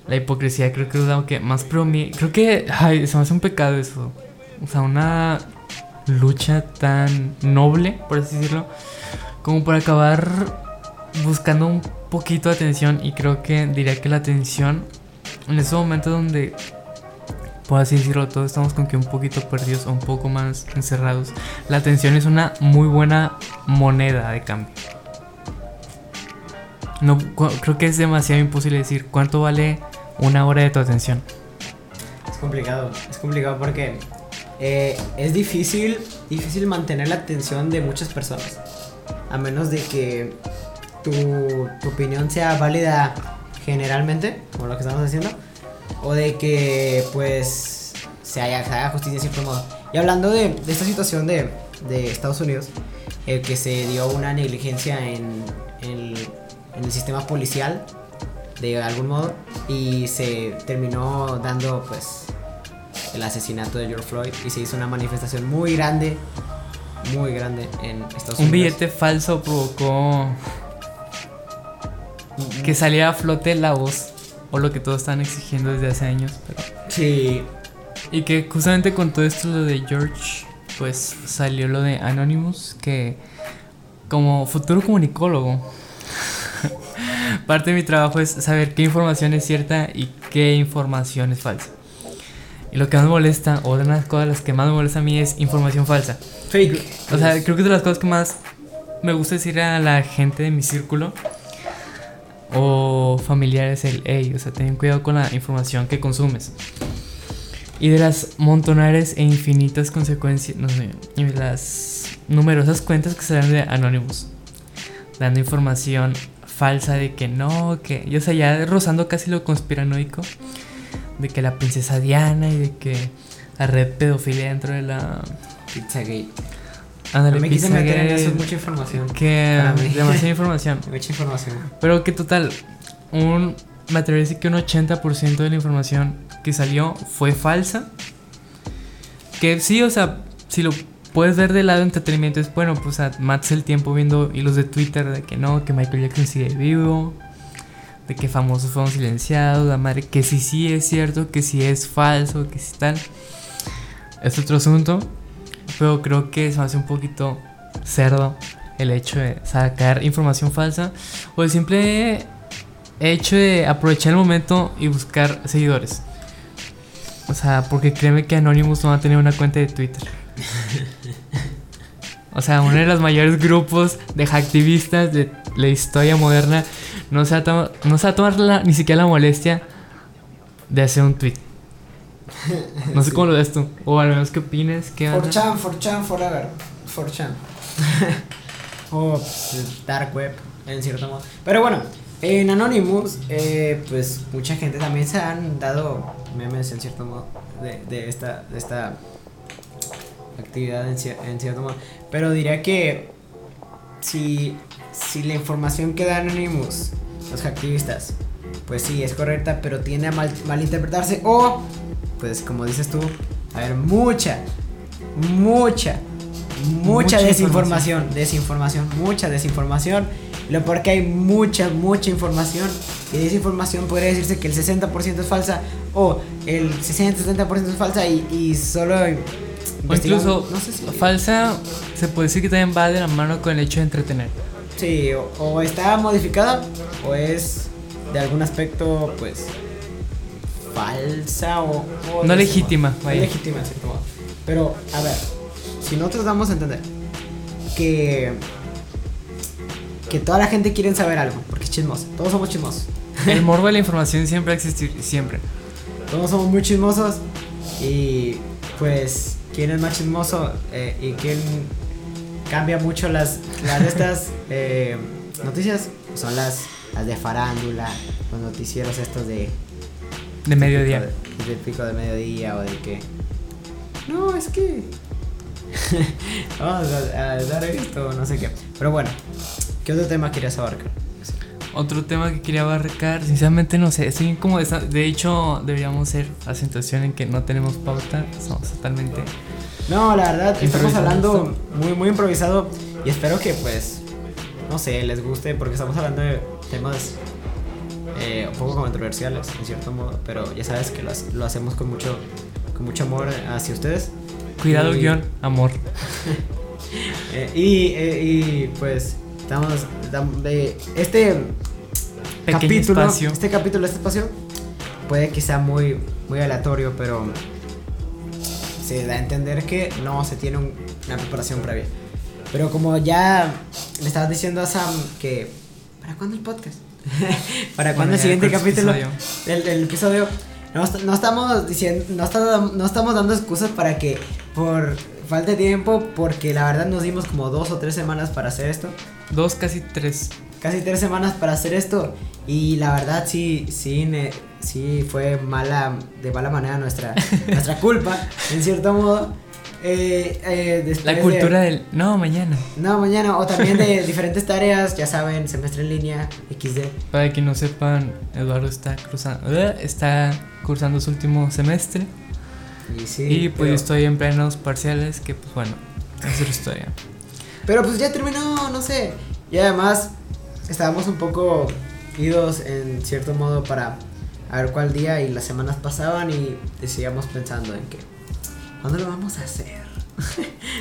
la hipocresía creo que es algo que más promi creo que ay, se me hace un pecado eso. O sea, una lucha tan noble, por así decirlo, como para acabar buscando un poquito de atención y creo que diría que la atención en ese momento donde por así decirlo, todos estamos con que un poquito perdidos o un poco más encerrados. La atención es una muy buena moneda de cambio. No, creo que es demasiado imposible decir cuánto vale una hora de tu atención. Es complicado, es complicado porque eh, es difícil, difícil mantener la atención de muchas personas. A menos de que tu, tu opinión sea válida generalmente, como lo que estamos haciendo, o de que pues se haga justicia de cierto modo. Y hablando de, esta situación de, de Estados Unidos, eh, que se dio una negligencia en, en, en el sistema policial de algún modo y se terminó dando pues el asesinato de George Floyd y se hizo una manifestación muy grande, muy grande en Estados Unidos. Un billete falso provocó que saliera a flote la voz o lo que todos están exigiendo desde hace años. pero- Sí, Y que justamente con todo esto lo de George, pues salió lo de Anonymous, que como futuro comunicólogo, parte de mi trabajo es saber qué información es cierta y qué información es falsa. Y lo que más molesta, o de las cosas las que más me molesta a mí es información falsa. fake. O sea, creo que es de las cosas que más me gusta decir a la gente de mi círculo o familiares el, hey, o sea, ten cuidado con la información que consumes. Y de las montonares e infinitas consecuencias, no sé, y de las numerosas cuentas que salen de Anonymous, dando información falsa de que no, que, y, o sea, ya rozando casi lo conspiranoico, de que la princesa Diana y de que la red pedofilia dentro de la... Pizzagate. Ándale, No me quise meter en eso, es mucha información. que mí. demasiada información. Mucha información. Pero que total, un, me atrevería a decir que un 80% de la información que salió fue falsa. Que sí, o sea, si lo puedes ver del lado de entretenimiento, es bueno, pues a mates el tiempo viendo hilos de Twitter de que no, que Michael Jackson sigue vivo, de que famosos fueron silenciados, la madre, que si sí es cierto, que si es falso, que si tal. Es otro asunto, pero creo que se me hace un poquito cerdo el hecho de sacar información falsa o el simple hecho de aprovechar el momento y buscar seguidores. O sea, porque créeme que Anonymous no va a tener una cuenta de Twitter. O sea, uno de los mayores grupos de hacktivistas de la historia moderna no se va a, to- no se va a tomar la- ni siquiera la molestia de hacer un tweet. No sé cómo lo ves tú. O al menos qué opines. ¿Qué? 4chan, 4chan forever. 4chan. o pues, Dark Web, en cierto modo. Pero bueno, en Anonymous, eh, pues mucha gente también se han dado memes, en cierto modo, de, de esta, de esta actividad, en, cier- en cierto modo. Pero diría que si, si la información que da Anonymous, los activistas, pues sí, es correcta, pero tiende a mal, malinterpretarse o, pues como dices tú, a ver, mucha, mucha, mucha, Mucha desinformación, desinformación, mucha desinformación. Lo peor que hay mucha, mucha información. Y de esa información podría decirse que el 60% es falsa o el 60-70% es falsa y, y solo... O incluso no sé si- falsa, se puede decir que también va de la mano con el hecho de entretener. Sí, o, o está modificada o es de algún aspecto, pues, falsa o... o No legítima, modo. No vaya. legítima, en cierto modo. Pero, a ver, si nosotros damos a entender que... Que toda la gente quiere saber algo, porque es chismoso. Todos somos chismosos. El morbo de la información siempre existir, siempre. Todos somos muy chismosos y pues quién es más chismoso eh, y quién cambia mucho las, las de estas eh, noticias son las, las de farándula, los noticieros estos de De mediodía. de, del pico de mediodía o de que no es que vamos a, a dar esto no sé qué pero bueno qué otro tema querías abarcar Otro tema que quería abarcar, sinceramente no sé, estoy como de, de hecho deberíamos ser a situación en que no tenemos pauta, somos totalmente No, la verdad, estamos hablando muy, muy improvisado y espero que pues, no sé, les guste porque estamos hablando de temas eh, un poco controversiales, en cierto modo, pero ya sabes que lo, lo hacemos con mucho, con mucho amor hacia ustedes. cuidado Y- guion, amor. eh, y, eh, y pues, estamos, de este Pequeño capítulo, espacio. este capítulo, este espacio, puede que sea muy, muy aleatorio, pero se da a entender que no se tiene un- una preparación previa. Pero como ya le estabas diciendo a Sam que ¿para cuándo el podcast? ¿Para cuándo Bueno, el siguiente ¿cuál capítulo episodio? del, del episodio? No, no estamos diciendo, no, está- no estamos dando excusas para que por falta de tiempo, porque la verdad nos dimos como dos o tres semanas para hacer esto. Dos, casi tres. Casi tres semanas para hacer esto. Y la verdad sí, sí, ne- sí fue mala, de mala manera nuestra, nuestra culpa, en cierto modo. Eh, eh, La de- cultura del. No, mañana. No, mañana, o también de diferentes tareas, ya saben, semestre en línea, XD. Para que no sepan, Eduardo está cruzando, eh, está cursando su último semestre. Y sí. y pues pero, estoy en plenos parciales, que pues bueno, es otra historia. pero pues ya terminó, no sé. Y además, estábamos un poco idos en cierto modo para a ver cuál día y las semanas pasaban y seguíamos pensando en que, ¿cuándo lo vamos a hacer?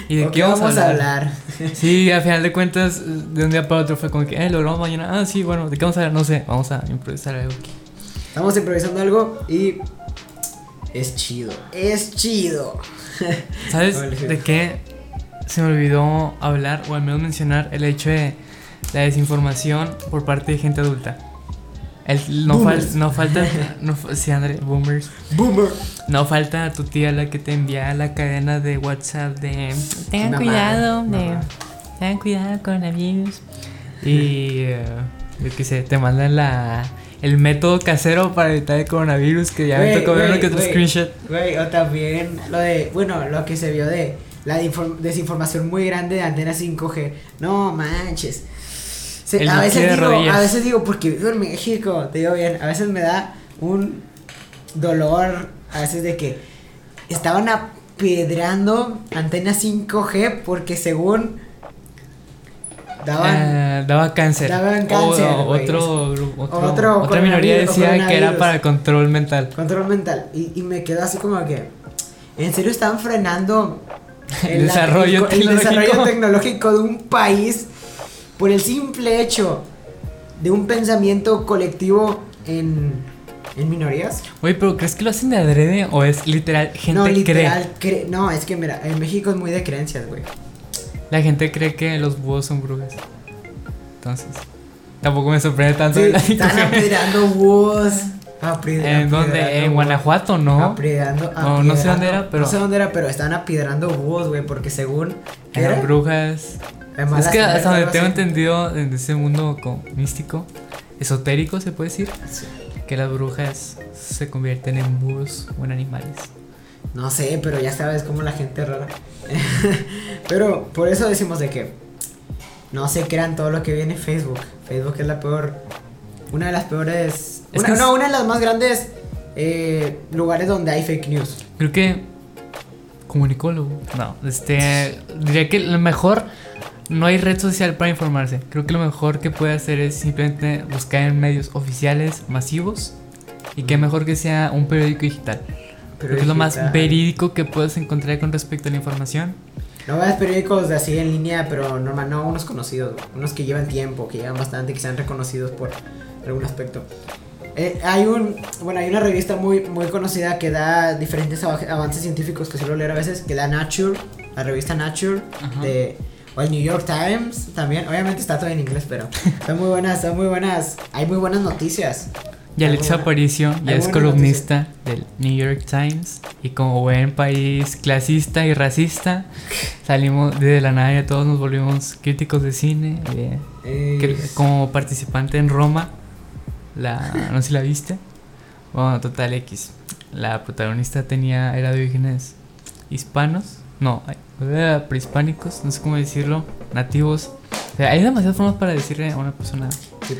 ¿Y de ¿O qué vamos, a hablar? Sí, al final de cuentas, de un día para otro fue como que, eh, lo grabamos mañana. Ah, sí, bueno, ¿de qué vamos a hablar? No sé, vamos a improvisar algo aquí. Estamos improvisando algo y es chido, es chido. ¿Sabes de qué se me olvidó hablar o al menos mencionar el hecho de la desinformación por parte de gente adulta? El, no, fal- no falta, no, sí, André, boomers. Boomer. No falta tu tía la que te envía la cadena de WhatsApp de tengan Mamá, cuidado, de, mamá. tengan cuidado con la virus. Y eh, yo qué sé, te mandan la el método casero para evitar el coronavirus que ya me Güey, tocó ver güey, que otro screenshot. Güey, o también lo de, bueno, lo que se vio de la inform- desinformación muy grande de antena 5G. No manches. Se- a veces digo, a veces digo, porque vivo en México, te digo bien, a veces me da un dolor, a veces de que estaban apedreando antena 5G porque según daban daba cáncer. Daban cáncer, o- otro, gru- otro- Otro otra minoría decía que era para control mental. control mental y, y me quedó así como que, ¿en serio están frenando El desarrollo el, el desarrollo tecnológico. tecnológico de un país por el simple hecho de un pensamiento colectivo en, en minorías? Oye, pero ¿crees que lo hacen de adrede o es literal gente no, cree? literal, cre- no, es que mira, en México es muy de creencias, güey. La gente cree que los búhos son brujas. Entonces, tampoco me sorprende tanto. Sí, están 5G. apedreando búhos. ¿En dónde? En. Guanajuato, ¿no? No, no sé dónde era, pero- No sé dónde era, pero estaban apiedrando búhos, güey, porque según... ¿qué Eran era? brujas. Es que hasta donde tengo entendido en ese mundo como místico, esotérico se puede decir, que las brujas se convierten en búhos o en animales. No sé, pero ya sabes cómo la gente rara. pero por eso decimos de que no se crean todo lo que viene en Facebook. Facebook es la peor, una de las peores, Es una, no, una de las más grandes eh, lugares donde hay fake news. Creo que comunicólogo. No, este diría que lo mejor no hay red social para informarse. Creo que lo mejor que puede hacer es simplemente buscar en medios oficiales masivos y que mejor que sea un periódico digital. Que es lo más verídico que puedes encontrar con respecto a la información. No veas periódicos de así en línea, pero normal, no unos conocidos, unos que llevan tiempo, que llevan bastante, que sean reconocidos por algún aspecto. Eh, hay un, bueno, hay una revista muy, muy conocida que da diferentes av- avances científicos que suelo leer a veces, que da Nature, la revista Nature, Ajá. de, o el New York Times también, obviamente está todo en inglés, pero son muy buenas, son muy buenas, hay muy buenas noticias. Y Alexa Aparicio ya es columnista del New York Times. Y como buen país clasista y racista, salimos de la nada y todos nos volvimos críticos de cine. Eh, como participante en Roma, la, no sé si la viste. Bueno, total X. La protagonista tenía, era de orígenes hispanos. No, prehispánicos, no sé cómo decirlo. Nativos. O sea, hay demasiadas formas para decirle a una persona.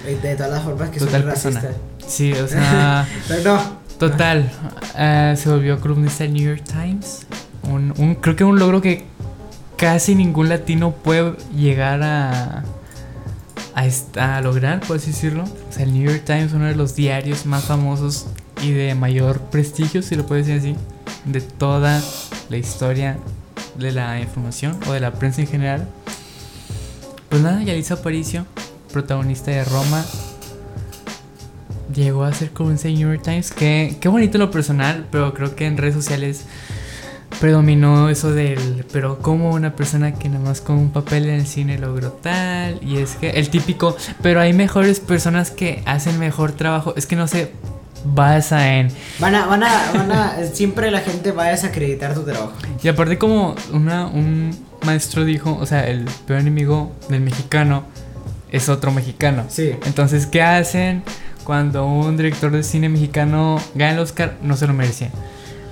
de, de todas las formas que Total son persona. racistas. Sí, o sea. No, Total, eh, se volvió columnista del New York Times. Un, un- creo que un logro que casi ningún latino puede llegar a, a, est- a lograr, por así decirlo. O sea, el New York Times es uno de los diarios más famosos y de mayor prestigio, si lo puedo decir así, de toda la historia de la información o de la prensa en general. Pues nada, Yalitza Aparicio, protagonista de Roma, llegó a ser de New York Times. Que, qué bonito lo personal, pero creo que en redes sociales predominó eso del. Pero, como una persona que nada más con un papel en el cine logró tal. Y es que el típico. Pero hay mejores personas que hacen mejor trabajo. Es que no sé. Basa en... Van a, van a, van a, siempre la gente va a desacreditar tu trabajo. Y aparte como una, un maestro dijo, o sea, el peor enemigo del mexicano es otro mexicano. Sí. Entonces, ¿qué hacen cuando un director de cine mexicano gana el Oscar? No se lo merecía.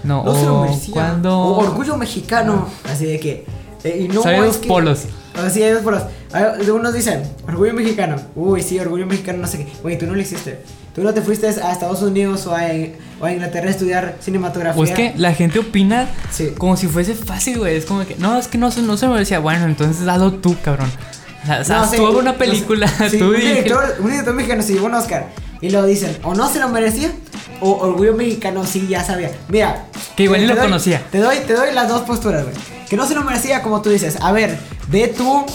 No, No se lo o merecía. cuando... O orgullo mexicano. Así de que. eh, y no, Salen es los que- polos. Así hay dos polos. Unos dicen, orgullo mexicano. Uy, sí, orgullo mexicano, no sé qué. Güey, tú no lo hiciste. Tú no te fuiste a Estados Unidos o a, o a Inglaterra a estudiar cinematografía. O es que la gente opina Sí. como si fuese fácil, güey. Es como que, no, es que no, se- no se me decía. Bueno, entonces hazlo tú, cabrón. O sea, No, sí, tú hago una no película, Sí, tú un, director, un director mexicano se llevó un Oscar. Y lo dicen, o no se lo merecía, o orgullo mexicano sí ya sabía. Mira. Que igual ni lo doy- conocía. Te doy, te doy las dos posturas, güey. Que no se lo merecía, como tú dices. A ver, ve tú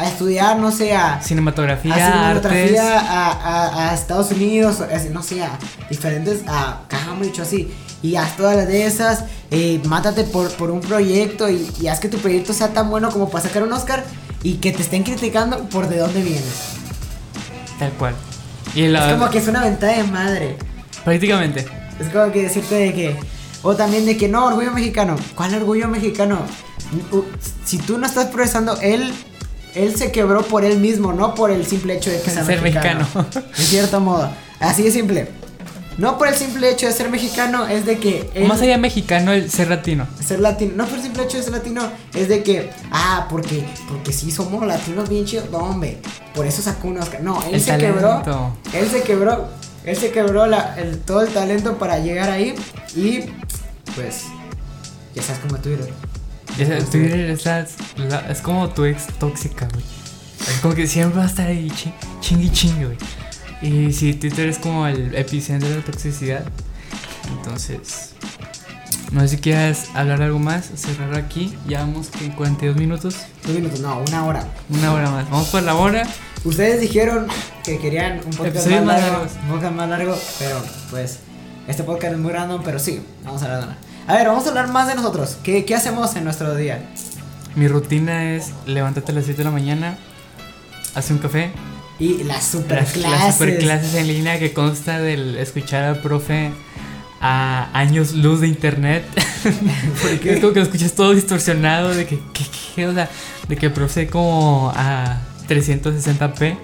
a estudiar, no sé, a. Cinematografía, a cinematografía a, a- a Estados Unidos, no sé, a diferentes, a Cambridge o así, y haz todas las de esas, eh, mátate por, por un proyecto y, y haz que tu proyecto sea tan bueno como para sacar un Oscar y que te estén criticando por de dónde vienes. Tal cual. Y la, Es como que es una ventaja de madre. prácticamente. Es como que decirte de que. O también de que no, orgullo mexicano. ¿Cuál orgullo mexicano? Si tú no estás progresando, él. Él se quebró por él mismo, no por el simple hecho de que sea Ser mexicano. mexicano. En cierto modo. Así de simple. No por el simple hecho de ser mexicano, es de que. él- Más allá de mexicano, el ser latino. ser latino, no por el simple hecho de ser latino, es de que, ah, porque, porque sí somos latinos bien chidos, no, hombre, por eso sacó un Oscar. No, él El se talento. quebró, él se quebró, él se quebró la- el, todo el talento para llegar ahí y, pues, ya sabes cómo Twitter. Es, Twitter es, como tu ex tóxica, güey. Es como que siempre va a estar ahí chi- chingui chingue, güey. Y si Twitter es como el epicentro de la toxicidad, entonces. No sé si quieras hablar algo más, cerrar aquí. Ya vamos que en 42 minutos, Dos minutos, no, una hora. una hora más. Vamos por la hora. Ustedes dijeron que querían un podcast más más largo, largos. un podcast más largo, pero pues este podcast es muy random, pero sí, vamos a hablar de una. A ver, vamos a hablar más de nosotros. ¿Qué, qué hacemos en nuestro día? Mi rutina es levantarte a las 7 de la mañana, hace un café, Y las super las, clases. las super clases en línea que consta del escuchar al profe a años luz de internet. Porque es como que lo escuchas todo distorsionado, de que, que, que, o sea, de que el profe como a 360p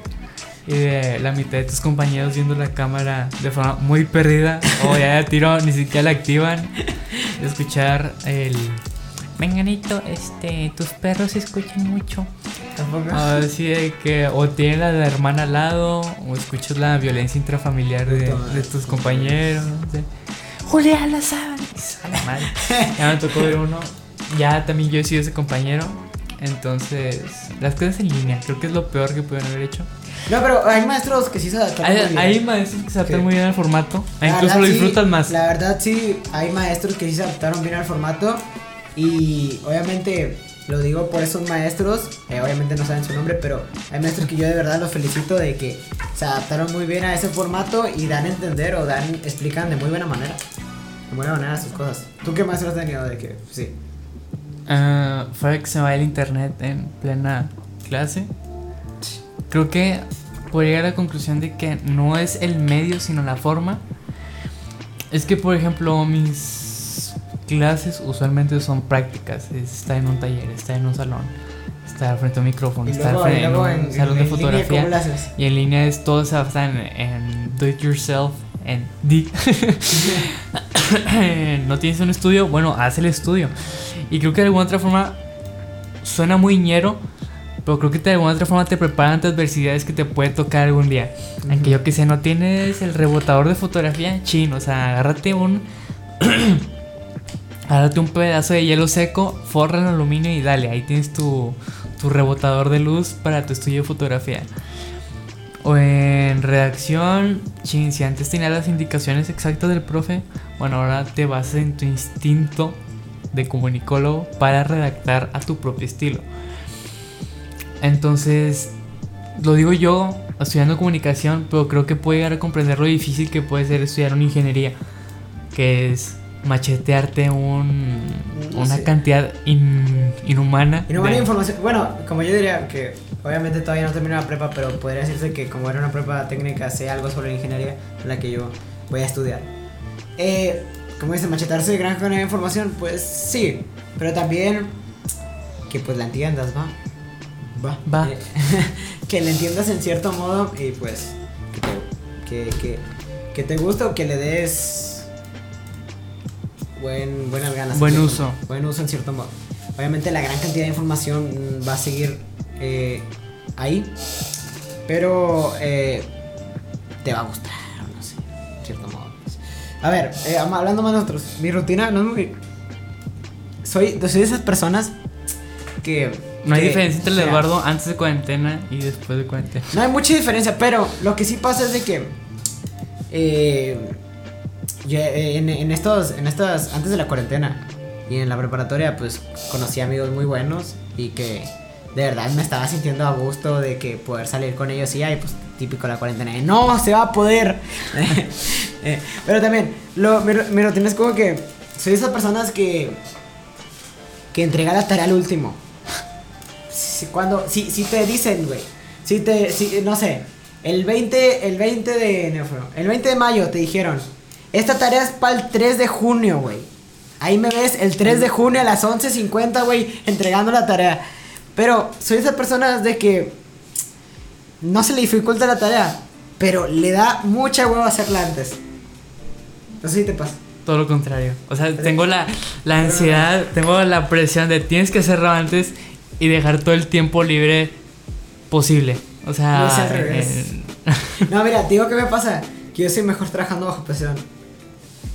y de la mitad de tus compañeros viendo la cámara de forma muy perdida o ya de tiro ni siquiera la activan. De escuchar el... Menganito, este, tus perros escuchan mucho. Tampoco. Así de que o tienes la, la hermana al lado o escuchas la violencia intrafamiliar de, de tus compañeros. de, Julián la madre. Ya me tocó ver uno. Ya también yo he sido ese compañero. Entonces, las cosas en línea, creo que es lo peor que pudieron haber hecho. No, pero hay maestros que sí se adaptan muy Hay, bien. hay maestros que se adaptan Sí. muy bien al formato. e La incluso verdad, lo sí, disfrutan más. La verdad, sí, hay maestros que sí se adaptaron bien al formato. Y obviamente lo digo por esos maestros. eh, obviamente no saben su nombre, pero hay maestros que yo de verdad los felicito de que se adaptaron muy bien a ese formato y dan a entender o dan, explican de muy buena manera. De buena manera sus cosas. ¿Tú qué maestros has tenido de que sí? Ah, fuera que se me va el internet en plena clase. Creo que puedo llegar a la conclusión de que no es el medio, sino la forma. Es que, por ejemplo, mis clases usualmente son prácticas. Es estar en un taller, estar en un salón, estar frente a un micrófono, y frente en luego un en, salón en- de en línea, ¿cómo fotografía. haces? Y en línea es todo se basa en, en do it yourself, en D. no tienes un estudio, bueno, haz el estudio. Y creo que de alguna otra forma suena muy ñero, pero creo que de alguna otra forma te preparan ante adversidades que te puede tocar algún día. Aunque yo que sé, no tienes el rebotador de fotografía, chino, o sea, agárrate un. agárrate un pedazo de hielo seco, forra en aluminio y dale, ahí tienes tu, tu rebotador de luz para tu estudio de fotografía. O en redacción, chin, si antes tenías las indicaciones exactas del profe, bueno, ahora te basas en tu instinto de comunicólogo para redactar a tu propio estilo. Entonces, lo digo yo, estudiando comunicación, pero creo que puede llegar a comprender lo difícil que puede ser estudiar una ingeniería, que es machetearte un, una cantidad in- inhumana. No van de- información. Bueno, como yo diría que obviamente todavía no terminé la prepa, pero podría decirse que como era una prepa técnica, sé algo sobre la ingeniería en la que yo voy a estudiar. Eh, como dice, machetarse de gran cantidad de información, pues sí, pero también que pues la entiendas, va. Va. Va. Eh, que la entiendas en cierto modo y pues que te, que, que, que te guste o que le des buen, buenas ganas. Buen uso. modo. Buen uso en cierto modo. Obviamente la gran cantidad de información va a seguir eh, ahí, pero eh, te va a gustar, no sé, en cierto modo. A ver, eh, hablando más nosotros, mi rutina no es muy... Soy, soy de esas personas que... No hay diferencia entre el sea, Eduardo antes de cuarentena y después de cuarentena. no hay mucha diferencia, pero lo que sí pasa es de que eh, yo, eh, en, en estos, en estas, antes de la cuarentena y en la preparatoria, pues conocí amigos muy buenos y que de verdad me estaba sintiendo a gusto de que poder salir con ellos y ay, pues típico la cuarentena, de, no se va a poder. Eh, pero también, lo, mi, mi rutina es como que soy de esas personas que que entrega la tarea al último. Si, cuando, si, si te dicen, güey, si te, si, no sé, el 20, el 20 de el 20 de mayo te dijeron, esta tarea es para el 3 de junio, güey. Ahí me ves el 3 de junio a las 11.50, güey, entregando la tarea. Pero soy esa persona de que no se le dificulta la tarea, pero le da mucha hueva hacerla antes. No sé si te pasa. Todo lo contrario. O sea, tengo la, la ansiedad, tengo la presión de tienes que hacerlo antes y dejar todo el tiempo libre posible. O sea, es al revés. eh, No, mira, te digo que me pasa que yo soy mejor trabajando bajo presión.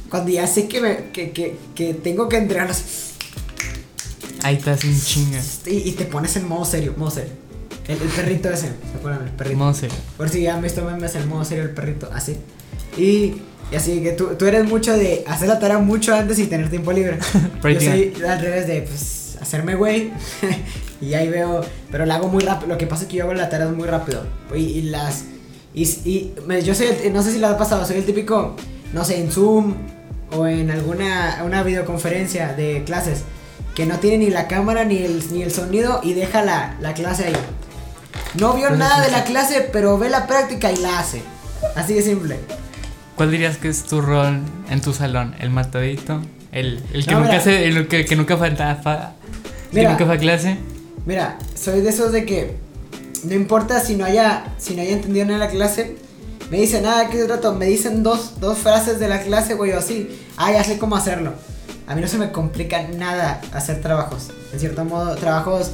Cuando ya sé que, me, que, que, que tengo que entregarlos ahí estás en chinga. y, y te pones en modo serio, modo serio. El, el perrito ese, ¿se acuerdan? El perrito. No sé. Por si ya han visto memes en modo serio el perrito, así. Y, y así que tú, tú eres mucho de hacer la tarea mucho antes y tener tiempo libre. Yo soy al revés de pues hacerme güey y ahí veo, pero la hago muy rápido. Lo que pasa es que yo hago la tarea muy rápido y, y las y, y me- yo soy el- no sé si la ha pasado, soy el típico, no sé, en Zoom o en alguna una videoconferencia de clases que no tiene ni la cámara ni el, ni el sonido y deja la, la clase ahí. No vio nada de la clase, pero ve la práctica y la hace. Así de simple. ¿Cuál dirías que es tu rol en tu salón? ¿El matadito? ¿El, el que No, nunca mira. se, el que, que nunca falta, fa- que Mira. nunca fue a clase? Mira, soy de esos de que no importa si no haya, si no haya entendido nada de la clase, me dicen, nada, ¿qué se trata? Me dicen dos, dos frases de la clase, güey, o así. Ah, ya sé cómo hacerlo. A mí no se me complica nada hacer trabajos. En cierto modo, trabajos,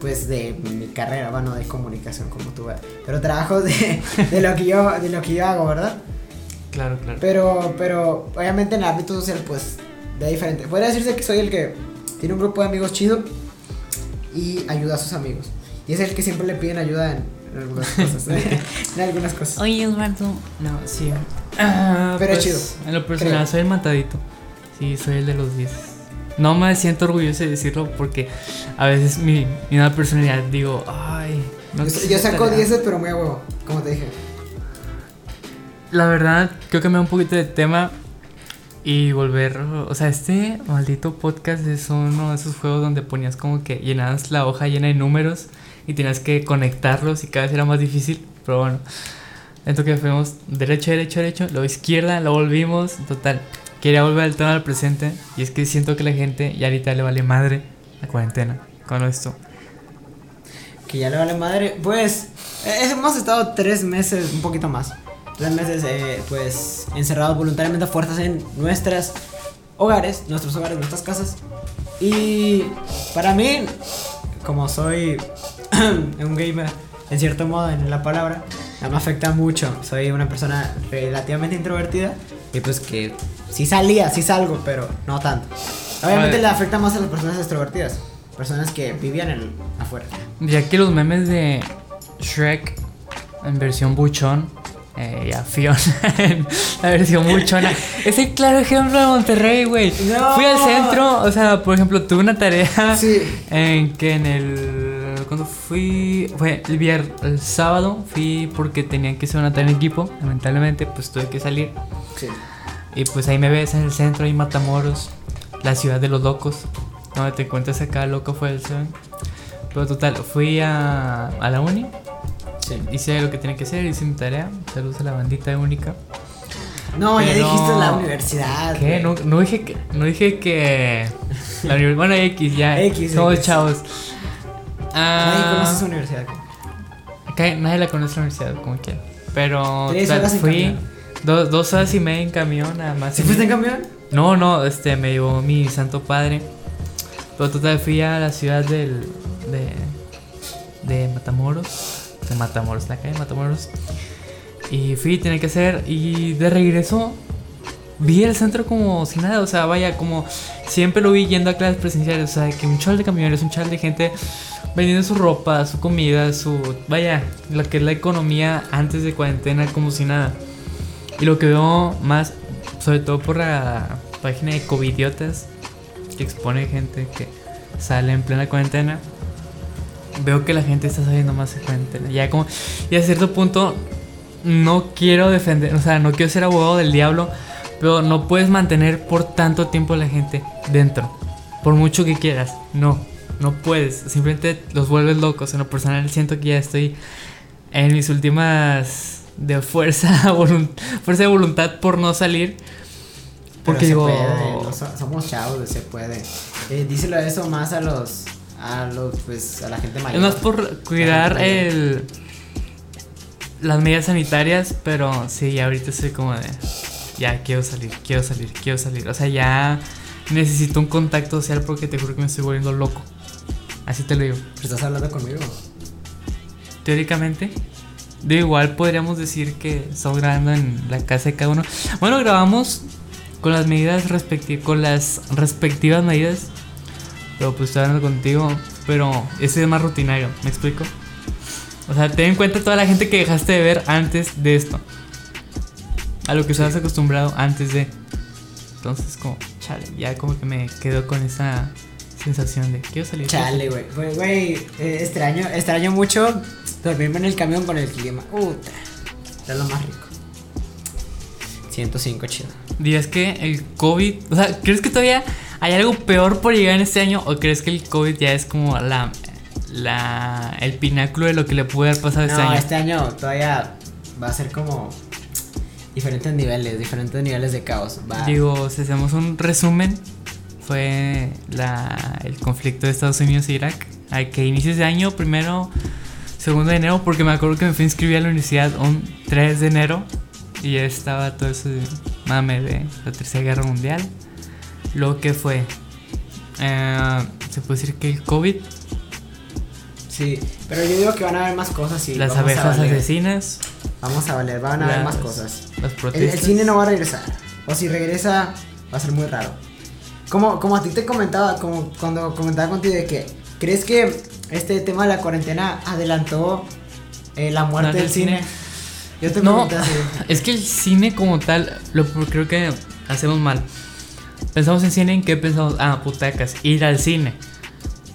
pues, de mi carrera, bueno, de comunicación, como tú ves. Pero trabajos de, de, lo que yo, de lo que yo hago, ¿verdad? Claro, claro. Pero, pero, obviamente en el ámbito social, pues, de diferente. Podría decirse que soy el que tiene un grupo de amigos chido y ayuda a sus amigos. Y es el que siempre le piden ayuda en, en algunas cosas. en algunas cosas. Oye, Eduardo. No, sí. Ah, Pero es pues, chido. En lo personal, Creo. soy el matadito. Sí, soy el de los 10. No me siento orgulloso de decirlo porque a veces mi, mi nueva personalidad digo, ay. No yo, yo saco tarea". 10, pero muy a huevo, como te dije. La verdad, creo que me da un poquito de tema y volver. O sea, este maldito podcast es uno de esos juegos donde ponías como que llenabas la hoja llena de números y tenías que conectarlos y cada vez era más difícil. Pero bueno, esto que fuimos derecho, derecho, derecho, luego izquierda, lo volvimos. Total, quería volver al tema del presente y es que siento que la gente ya ahorita le vale madre la cuarentena con esto. Que ya le vale madre. Pues, eh, hemos estado tres meses, un poquito más. Tres meses, eh, pues, encerrados voluntariamente a fuerzas en nuestras hogares, nuestros hogares, nuestras casas. Y para mí, como soy un gamer, en cierto modo, en la palabra, me afecta mucho. Soy una persona relativamente introvertida y pues que sí salía, sí salgo, pero no tanto. Obviamente le afecta más a las personas extrovertidas, personas que vivían en afuera. Ya que los memes de Shrek en versión buchón eh, y a Fiona en la versión buchona es el claro ejemplo de Monterrey, güey. No. Fui al centro, o sea, por ejemplo, tuve una tarea Sí. en que en el. Cuando fui. Fue el viernes, el sábado, fui porque tenían que hacer una tarea en equipo. Lamentablemente, pues tuve que salir. Sí. Y pues ahí me ves en el centro, ahí Matamoros, la ciudad de los locos, donde te encuentras acá, loco fue el Seven. Pero total, fui a, a la uni, Sí. hice lo que tenía que hacer, hice mi tarea, saludos a la bandita Única. No, ya dijiste la universidad. ¿Qué? No, no dije que. No dije que. La univers- bueno, X, ya. X, Somos X. chavos. Nadie Ah, conoce esa universidad. nadie la conoce la universidad, como quiera. Pero. Tres horas fui. Dos, dos horas y media en camión, nada más. ¿Sí fuiste en camión? No, no, este, me llevó mi santo padre. Pero total, fui a la ciudad del. de. de Matamoros. De Matamoros, la calle de Matamoros. Y fui, tenía que hacer. Y de regreso. Vi el centro como si nada, o sea, vaya, como siempre lo vi yendo a clases presenciales, o sea, que un chal de camioneros, un chal de gente vendiendo su ropa, su comida, su. Vaya, lo que es la economía antes de cuarentena, como si nada. Y lo que veo más, sobre todo por la página de Covidiotas, que expone gente que sale en plena cuarentena, veo que la gente está saliendo más en cuarentena. Ya como, y a cierto punto, no quiero defender, o sea, no quiero ser abogado del diablo, pero no puedes mantener por tanto tiempo a la gente dentro, por mucho que quieras. No, no puedes, simplemente los vuelves locos. En lo personal siento que ya estoy en mis últimas de fuerza, fuerza de voluntad por no salir. Porque digo, puede, no somos chavos, se puede. Eh, díselo eso más a los. A los, pues, a la gente mayor. es más por cuidar el las medidas sanitarias, pero sí, ahorita estoy como de ya quiero salir, quiero salir, quiero salir. O sea, ya necesito un contacto social porque te juro que me estoy volviendo loco. Así te lo digo. Estás hablando conmigo. Teóricamente, de igual podríamos decir que estamos grabando en la casa de cada uno. Bueno, grabamos con las medidas respectivas, con las respectivas medidas. Pero pues estoy hablando contigo. Pero ese es más rutinario, ¿me explico? O sea, ten en cuenta toda la gente que dejaste de ver antes de esto. A lo que estabas acostumbrado antes de. Entonces, como, chale, ya como que me quedo con esa sensación de quiero salir. Chale, güey. Güey, güey, eh, extraño, extraño mucho dormirme en el camión con el clima. Puta. Era lo más rico. 105 chido. ¿Dirías que el COVID, o sea, crees que todavía hay algo peor por llegar en este año o crees que el COVID ya es como la, la el pináculo de lo que le puede haber pasado este no, año? este año todavía va a ser como diferentes niveles, diferentes niveles de caos. Va. Digo, si hacemos un resumen, fue la, el conflicto de Estados Unidos e Irak, al que inicios de año, primero, segundo de enero, porque me acuerdo que me fui a inscribir a la universidad un 3 de enero y ya estaba todo ese mame de la Tercera Guerra Mundial. Lo que fue, eh, se puede decir que el COVID, Sí, pero yo digo que van a haber más cosas y las abejas asesinas, Vamos a valer, van a haber más cosas. las El, protestas. el cine no va a regresar. O si regresa, va a ser muy raro. Como, como a ti te comentaba, como cuando comentaba contigo de que, ¿crees que este tema de la cuarentena adelantó eh, la muerte ¿No del del cine? cine? Yo te No, pregunté así. es que el cine como tal, lo creo que hacemos mal. Pensamos en cine, ¿en qué pensamos? Ah, putacas, ir al cine.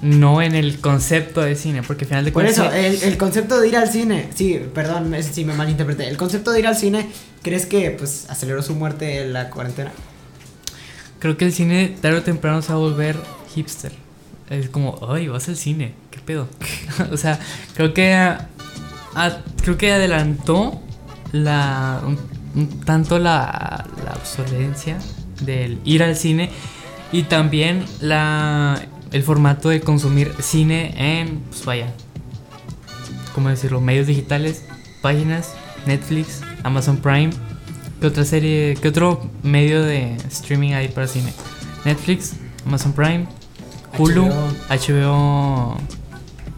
No en el concepto de cine, porque al final de Por cuentas. eso, el, el concepto de ir al cine, sí, perdón es- si me malinterpreté. El concepto de ir al cine, ¿crees que pues aceleró su muerte en la cuarentena? Creo que el cine tarde o temprano se va a volver hipster. Es como, ay, vas al cine, ¿qué pedo? o sea, creo que. ah, creo que adelantó la. un, un tanto la, la obsolencia del ir al cine y también la. el formato de consumir cine en. Pues vaya. ¿Cómo decirlo? Medios digitales, páginas, Netflix, Amazon Prime. ¿Qué otra serie, qué otro medio de streaming hay para cine? Netflix, Amazon Prime, Hulu, HBO,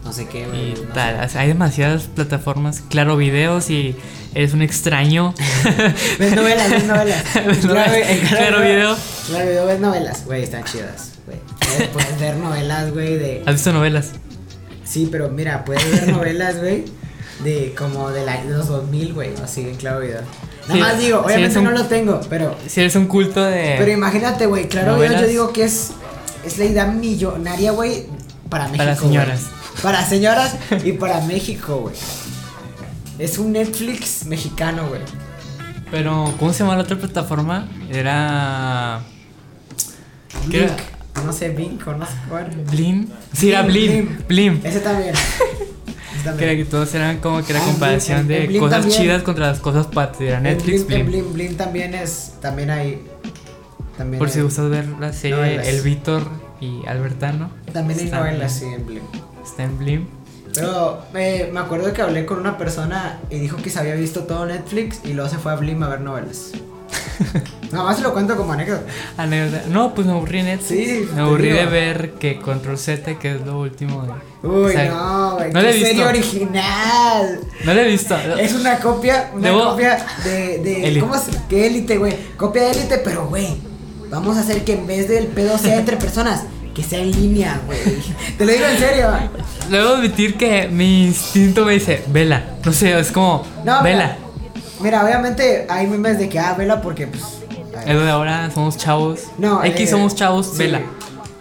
No sé qué, y no tal. sé. Hay demasiadas plataformas. Claro, videos y eres un extraño. Ves novelas, ves novelas. Ves novelas. en Claro video. Claro video, ves novelas. Güey, están chidas, güey. Puedes, puedes ver novelas, güey, de... ¿Has visto novelas? Sí, pero mira, puedes ver novelas, güey, de como de, la, de los 2000, güey, así en claro video. Nada Sí, más digo, obviamente un- no lo tengo, pero... Si eres un culto de. Pero imagínate, güey, claro video yo digo que es, es la idea millonaria, güey, para México, Para señoras. Para señoras y para México, güey. Es un Netflix mexicano, güey. Pero, ¿cómo se llama la otra plataforma? Era. ¿Qué era? No sé, Blink o no sé cuál. Blim. Sí, era Blim, Blim. Blim. Ese también. Que, era que todos eran como que la Ah, comparación de cosas también. chidas contra las cosas patrias. Netflix, Blim, Blim. Blim, también es. También hay. También Por hay, si gustas ver la serie Novelas. El Víctor y Albertano. También hay novelas, sí, en Blim. Está en Blim. Pero eh, me acuerdo que hablé con una persona y dijo que se había visto todo Netflix y luego se fue a Blim a ver novelas. Nada más se lo cuento como anécdota. Anécdota. No, pues me aburrí en Netflix. Sí, me aburrí digo. de ver que Control Z, que es lo último de. Uy, O sea, no, güey. no qué he serie original. No lo he visto. Es una copia, una Debo- copia de, de Élite. ¿cómo se? Que élite, güey. Copia de élite, pero güey, vamos a hacer que en vez del pedo sea entre personas, que sea en línea, güey. Te lo digo en serio. Debo admitir que mi instinto me dice, vela. No sé, es como, No, vela. Mira, mira, obviamente hay memes de que ah, vela porque pues. Es de ahora, somos chavos. No, X eh, somos chavos, sí. vela.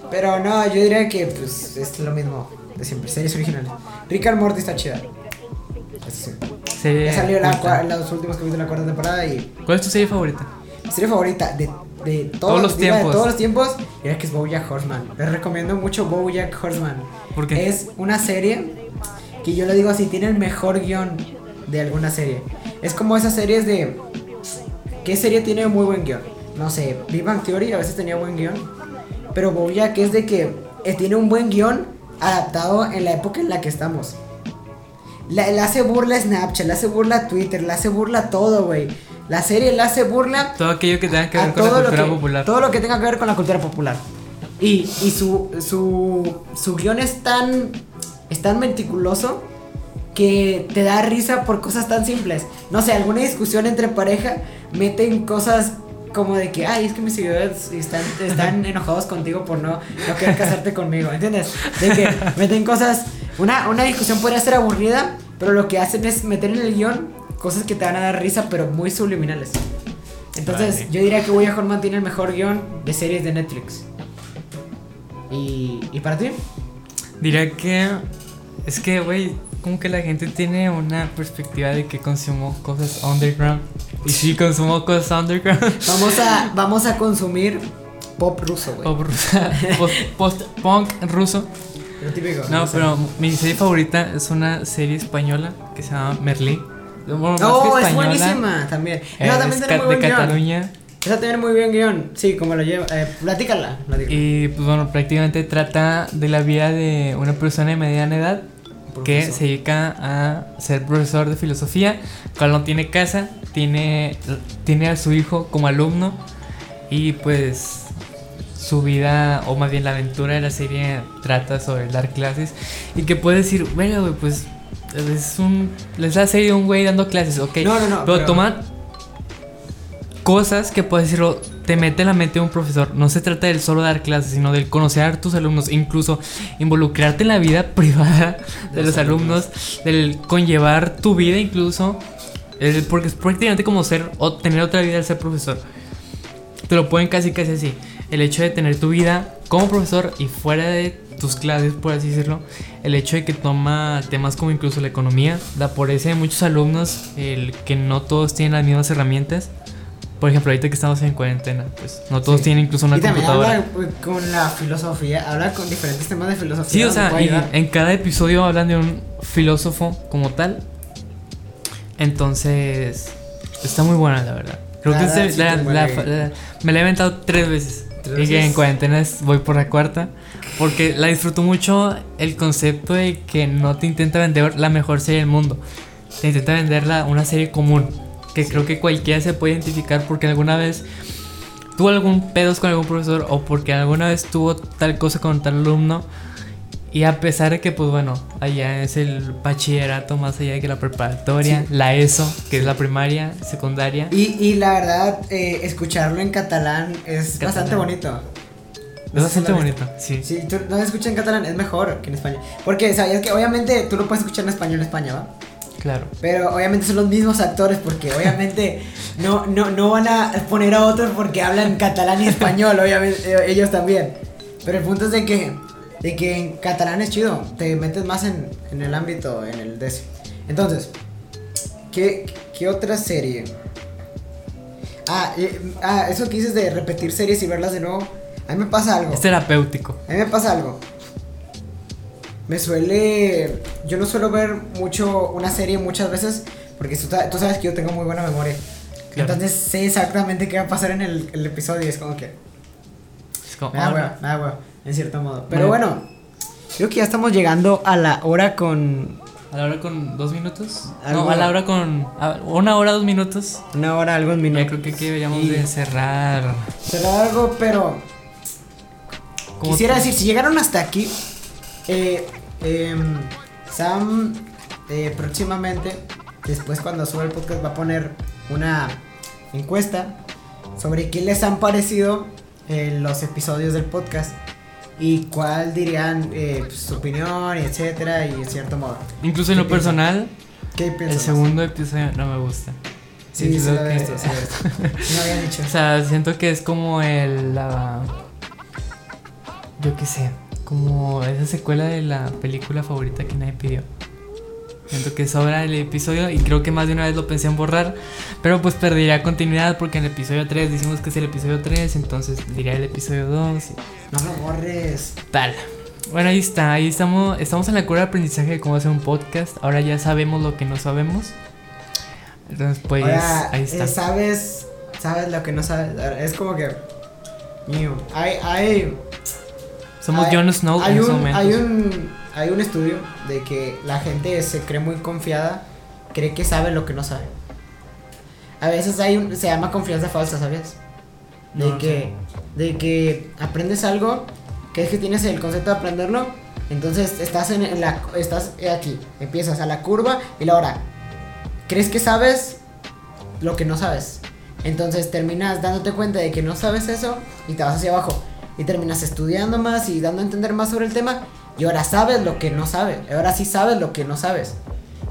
Pero no, yo diría que pues es lo mismo de siempre, series originales. Rick and Morty está chida. Sí. Serie Ya salió la, los últimos capítulos de la cuarta temporada y ¿Cuál es tu serie favorita? mi serie favorita de, de todos, Todos los diga, de tiempos. todos los tiempos, era que es BoJack Horseman. Les recomiendo mucho BoJack Horseman. ¿Por qué? Es una serie que yo le digo así, tiene el mejor guion de alguna serie. Es como esas series de ¿qué serie tiene muy buen guion? No sé, Big Bang Theory a veces tenía buen guion, pero BoJack es de que eh, tiene un buen guion adaptado en la época en la que estamos. La- Le hace burla a Snapchat, le hace burla a Twitter, le hace burla a todo, güey. La serie le hace burla Todo aquello que tenga que ver con la cultura que- popular. Todo lo que tenga que ver con la cultura popular. Y, y su, su, su guion es tan, es tan meticuloso que te da risa por cosas tan simples. No sé, alguna discusión entre pareja meten cosas como de que, ay, es que mis seguidores están, están enojados contigo por no, no querer casarte conmigo, ¿entiendes? De que meten cosas, una, una discusión podría ser aburrida, pero lo que hacen es meter en el guion cosas que te van a dar risa, pero muy subliminales. Entonces, Vale. yo diría que Boya Horman tiene el mejor guion de series de Netflix. ¿Y, ¿y para ti? Diría que es que, güey, como que la gente tiene una perspectiva de que consumo cosas underground. Y sí, consumo cosas underground. Vamos a, vamos a consumir pop ruso, güey. Pop rusa, post- post-punk ruso. Típico. No, pero mi serie favorita es una serie española que se llama Merlí. Bueno, que Oh, es buenísima también. es Esa también tiene ca- muy buen de guion. Cataluña. Esa tiene muy bien guion. Sí, como lo lleva. Eh, platícala. platícala. Y pues bueno, prácticamente trata de la vida de una persona de mediana edad que Profesor. se dedica a ser profesor de filosofía, cual no tiene casa, tiene, tiene a su hijo como alumno y pues su vida, o más bien la aventura de la serie trata sobre dar clases y que puede decir, bueno, pues es un, es la serie de un güey dando clases, ok, No, no, no, pero, pero- toma cosas que puedes decirlo, te mete en la mente de un profesor. No se trata del solo dar clases, sino del conocer a tus alumnos, incluso involucrarte en la vida privada de, De los alumnos, del conllevar tu vida incluso, el- porque es prácticamente como ser o tener otra vida al ser profesor. Te lo pueden casi casi así. El hecho de tener tu vida como profesor y fuera de tus clases, por así decirlo, el hecho de que toma temas como incluso la economía, la pobreza de muchos alumnos, el que no todos tienen las mismas herramientas. Por ejemplo, ahorita que estamos en cuarentena, pues no todos Sí. tienen incluso una y también computadora. habla güey, con la filosofía, habla con diferentes temas de filosofía. Sí, o sea, y en cada episodio hablan de un filósofo como tal. Entonces, está muy buena, la verdad. Creo La que verdad, sí, la- la- me la he inventado tres veces. ¿Tres y que en cuarentena es- voy por la cuarta. Porque la disfruto mucho el concepto de que no te intenta vender la mejor serie del mundo. Te intenta vender la- una serie común. Que creo que cualquiera se puede identificar porque alguna vez tuvo algún pedos con algún profesor o porque alguna vez tuvo tal cosa con tal alumno. Y a pesar de que, pues bueno, allá es el bachillerato más allá de que la preparatoria, Sí. la ESO, que es la primaria, secundaria. Y, y la verdad, eh, escucharlo en catalán es Catalán. bastante bonito. es bastante bonito, sí. Si tú no escuchas en catalán, es mejor que en español. Porque sabías que obviamente tú no puedes escuchar en español en España, ¿va? Claro. Pero obviamente son los mismos actores porque obviamente no, no, no van a poner a otros porque hablan catalán y español, obviamente eh, ellos también. Pero el punto es de que, de que en catalán es chido, te metes más en, en el ámbito, en el ese. Entonces, ¿qué, qué otra serie? Ah, eh, ah, eso que dices de repetir series y verlas de nuevo. A mí me pasa algo. Es terapéutico. A mí me pasa algo. me suele. Yo no suelo ver mucho una serie muchas veces porque tú, tú sabes que yo tengo muy buena memoria. Claro. Entonces sé exactamente qué va a pasar en el, el episodio y es como que. Es como, Me da oh, me da hueva, en cierto modo. Pero Bueno. bueno, creo que ya estamos llegando a la hora con ¿A la hora con dos minutos? Algo- No, a la hora con. a- una hora, dos minutos. una hora, algo en Ya minutos. creo que aquí deberíamos de cerrar. Será algo, pero quisiera decir, si llegaron hasta aquí, eh, em, Sam eh, próximamente, después cuando suba el podcast, va a poner una encuesta sobre qué les han parecido eh, los episodios del podcast y cuál dirían eh, pues, su opinión, y etcétera, y en cierto modo. Incluso en ¿Qué lo personal, ¿Qué el segundo episodio no me gusta. Sí, sí, lo visto, sí lo me habían dicho. O sea, siento que es como el. La, yo qué sé. Como esa secuela de la película favorita que nadie pidió. Siento que sobra el episodio y creo que más de una vez lo pensé en borrar. Pero pues perdería continuidad porque en el episodio 3 decimos que es el episodio 3. Entonces diría el episodio 2 y No lo borres. tal. Bueno, ahí está. Ahí estamos. Estamos en la cura de aprendizaje de cómo hacer un podcast. Ahora ya sabemos lo que no sabemos. Entonces, pues Ahora, ahí está. eh, sabes, sabes lo que no sabes. Es como que. Mío. Hay, hay, Somos hay- Jon Snow hay en un, esos momentos. hay un, hay un estudio de que la gente se cree muy confiada, cree que sabe lo que no sabe. A veces hay un, se llama confianza falsa, ¿sabes? De No, que, de que aprendes algo, que es que tienes el concepto de aprenderlo, entonces estás en, en la, estás aquí, empiezas a la curva y la hora, crees que sabes lo que no sabes, entonces terminas dándote cuenta de que no sabes eso y te vas hacia abajo y terminas estudiando más y dando a entender más sobre el tema y ahora sabes lo que no sabes, ahora sí sabes lo que no sabes,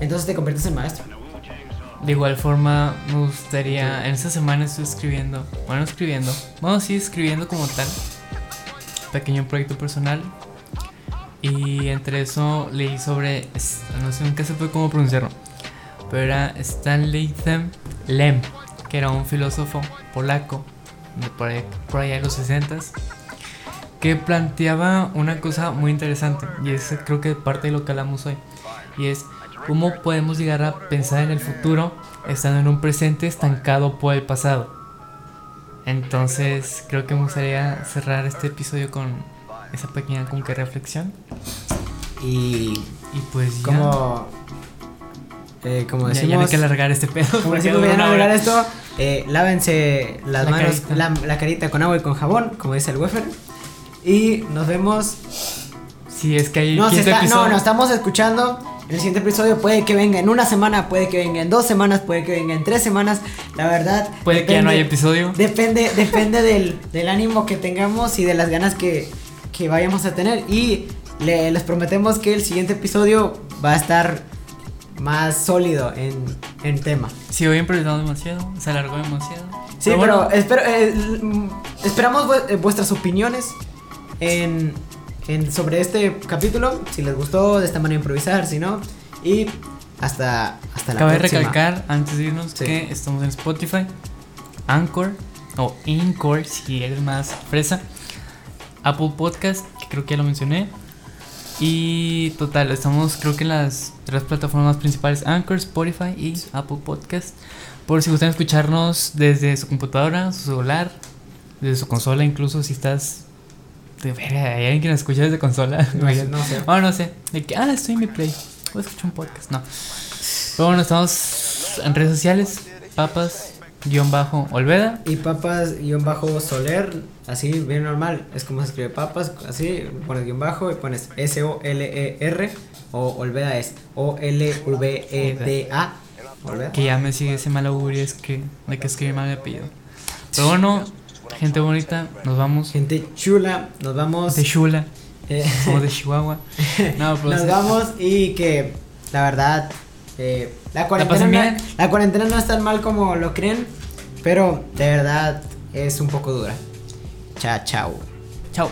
entonces te conviertes en maestro. De igual forma, me gustaría. En esta semana estoy escribiendo. Bueno, escribiendo. Bueno, sí, escribiendo como tal. Pequeño proyecto personal. Y entre eso leí sobre. No sé, nunca supe cómo pronunciarlo. Pero era Stanley Lem. Que era un filósofo polaco. De por, ahí, por allá de los 60 Que planteaba una cosa muy interesante. Y es creo que parte de lo que hablamos hoy. Y es cómo podemos llegar a pensar en el futuro estando en un presente estancado por el pasado. Entonces creo que me gustaría cerrar este episodio con esa pequeña como que reflexión. Y Y pues ya, como, eh, como decimos, ya no hay que alargar este pedo. como decimos, no hora. esto, eh, lávense las La manos, carita. la, la carita con agua y con jabón, como dice el Wefer. Y nos vemos. Sí, es que hay No, se quinto está- no, nos estamos escuchando. El siguiente episodio puede que venga en una semana, puede que venga en dos semanas, puede que venga en tres semanas. La verdad. Puede que ya no depende- haya episodio. Depende, depende del, del ánimo que tengamos y de las ganas que, que vayamos a tener. Y le- les prometemos que el siguiente episodio va a estar más sólido en, en tema. Sí, hoy improvisado demasiado, se alargó demasiado. Sí, pero, bueno, espero, eh, mm, esperamos vu- eh, vuestras opiniones en, en- sobre este capítulo. Si les gustó, de esta manera improvisar, si no. Y hasta, hasta la Cabe próxima. recalcar antes de irnos Sí. que estamos en Spotify, Anchor o Incor si eres más fresa, Apple Podcast, que creo que ya lo mencioné. Y total, estamos creo que en las tres plataformas principales, Anchor, Spotify y Apple Podcast. Por si gustan escucharnos desde su computadora, su celular, desde su consola, incluso si estás... De verga, hay alguien que nos escucha desde consola. No sé, no sé. Oh, no sé. De que, ah, estoy en mi play. Voy a escuchar un podcast. No. Pero bueno, estamos en redes sociales. Papas, guion bajo, Olveda. Y papas guion bajo soler, así bien normal, es como se escribe papas, así pones guion bajo y pones S-O-L-E-R o Olveda es O-L-V-E-D-A. Olveda. Que ya me sigue ese mal augurio es que, de que escribí mal mi apellido. Pero bueno, gente bonita, nos vamos. Gente chula, nos vamos. De Shula, eh, somos de Chihuahua. No, pero nos sí. vamos y que la verdad, eh, la, cuarentena no, la cuarentena no es tan mal como lo creen, pero de verdad es un poco dura. Chao, chao. Chao.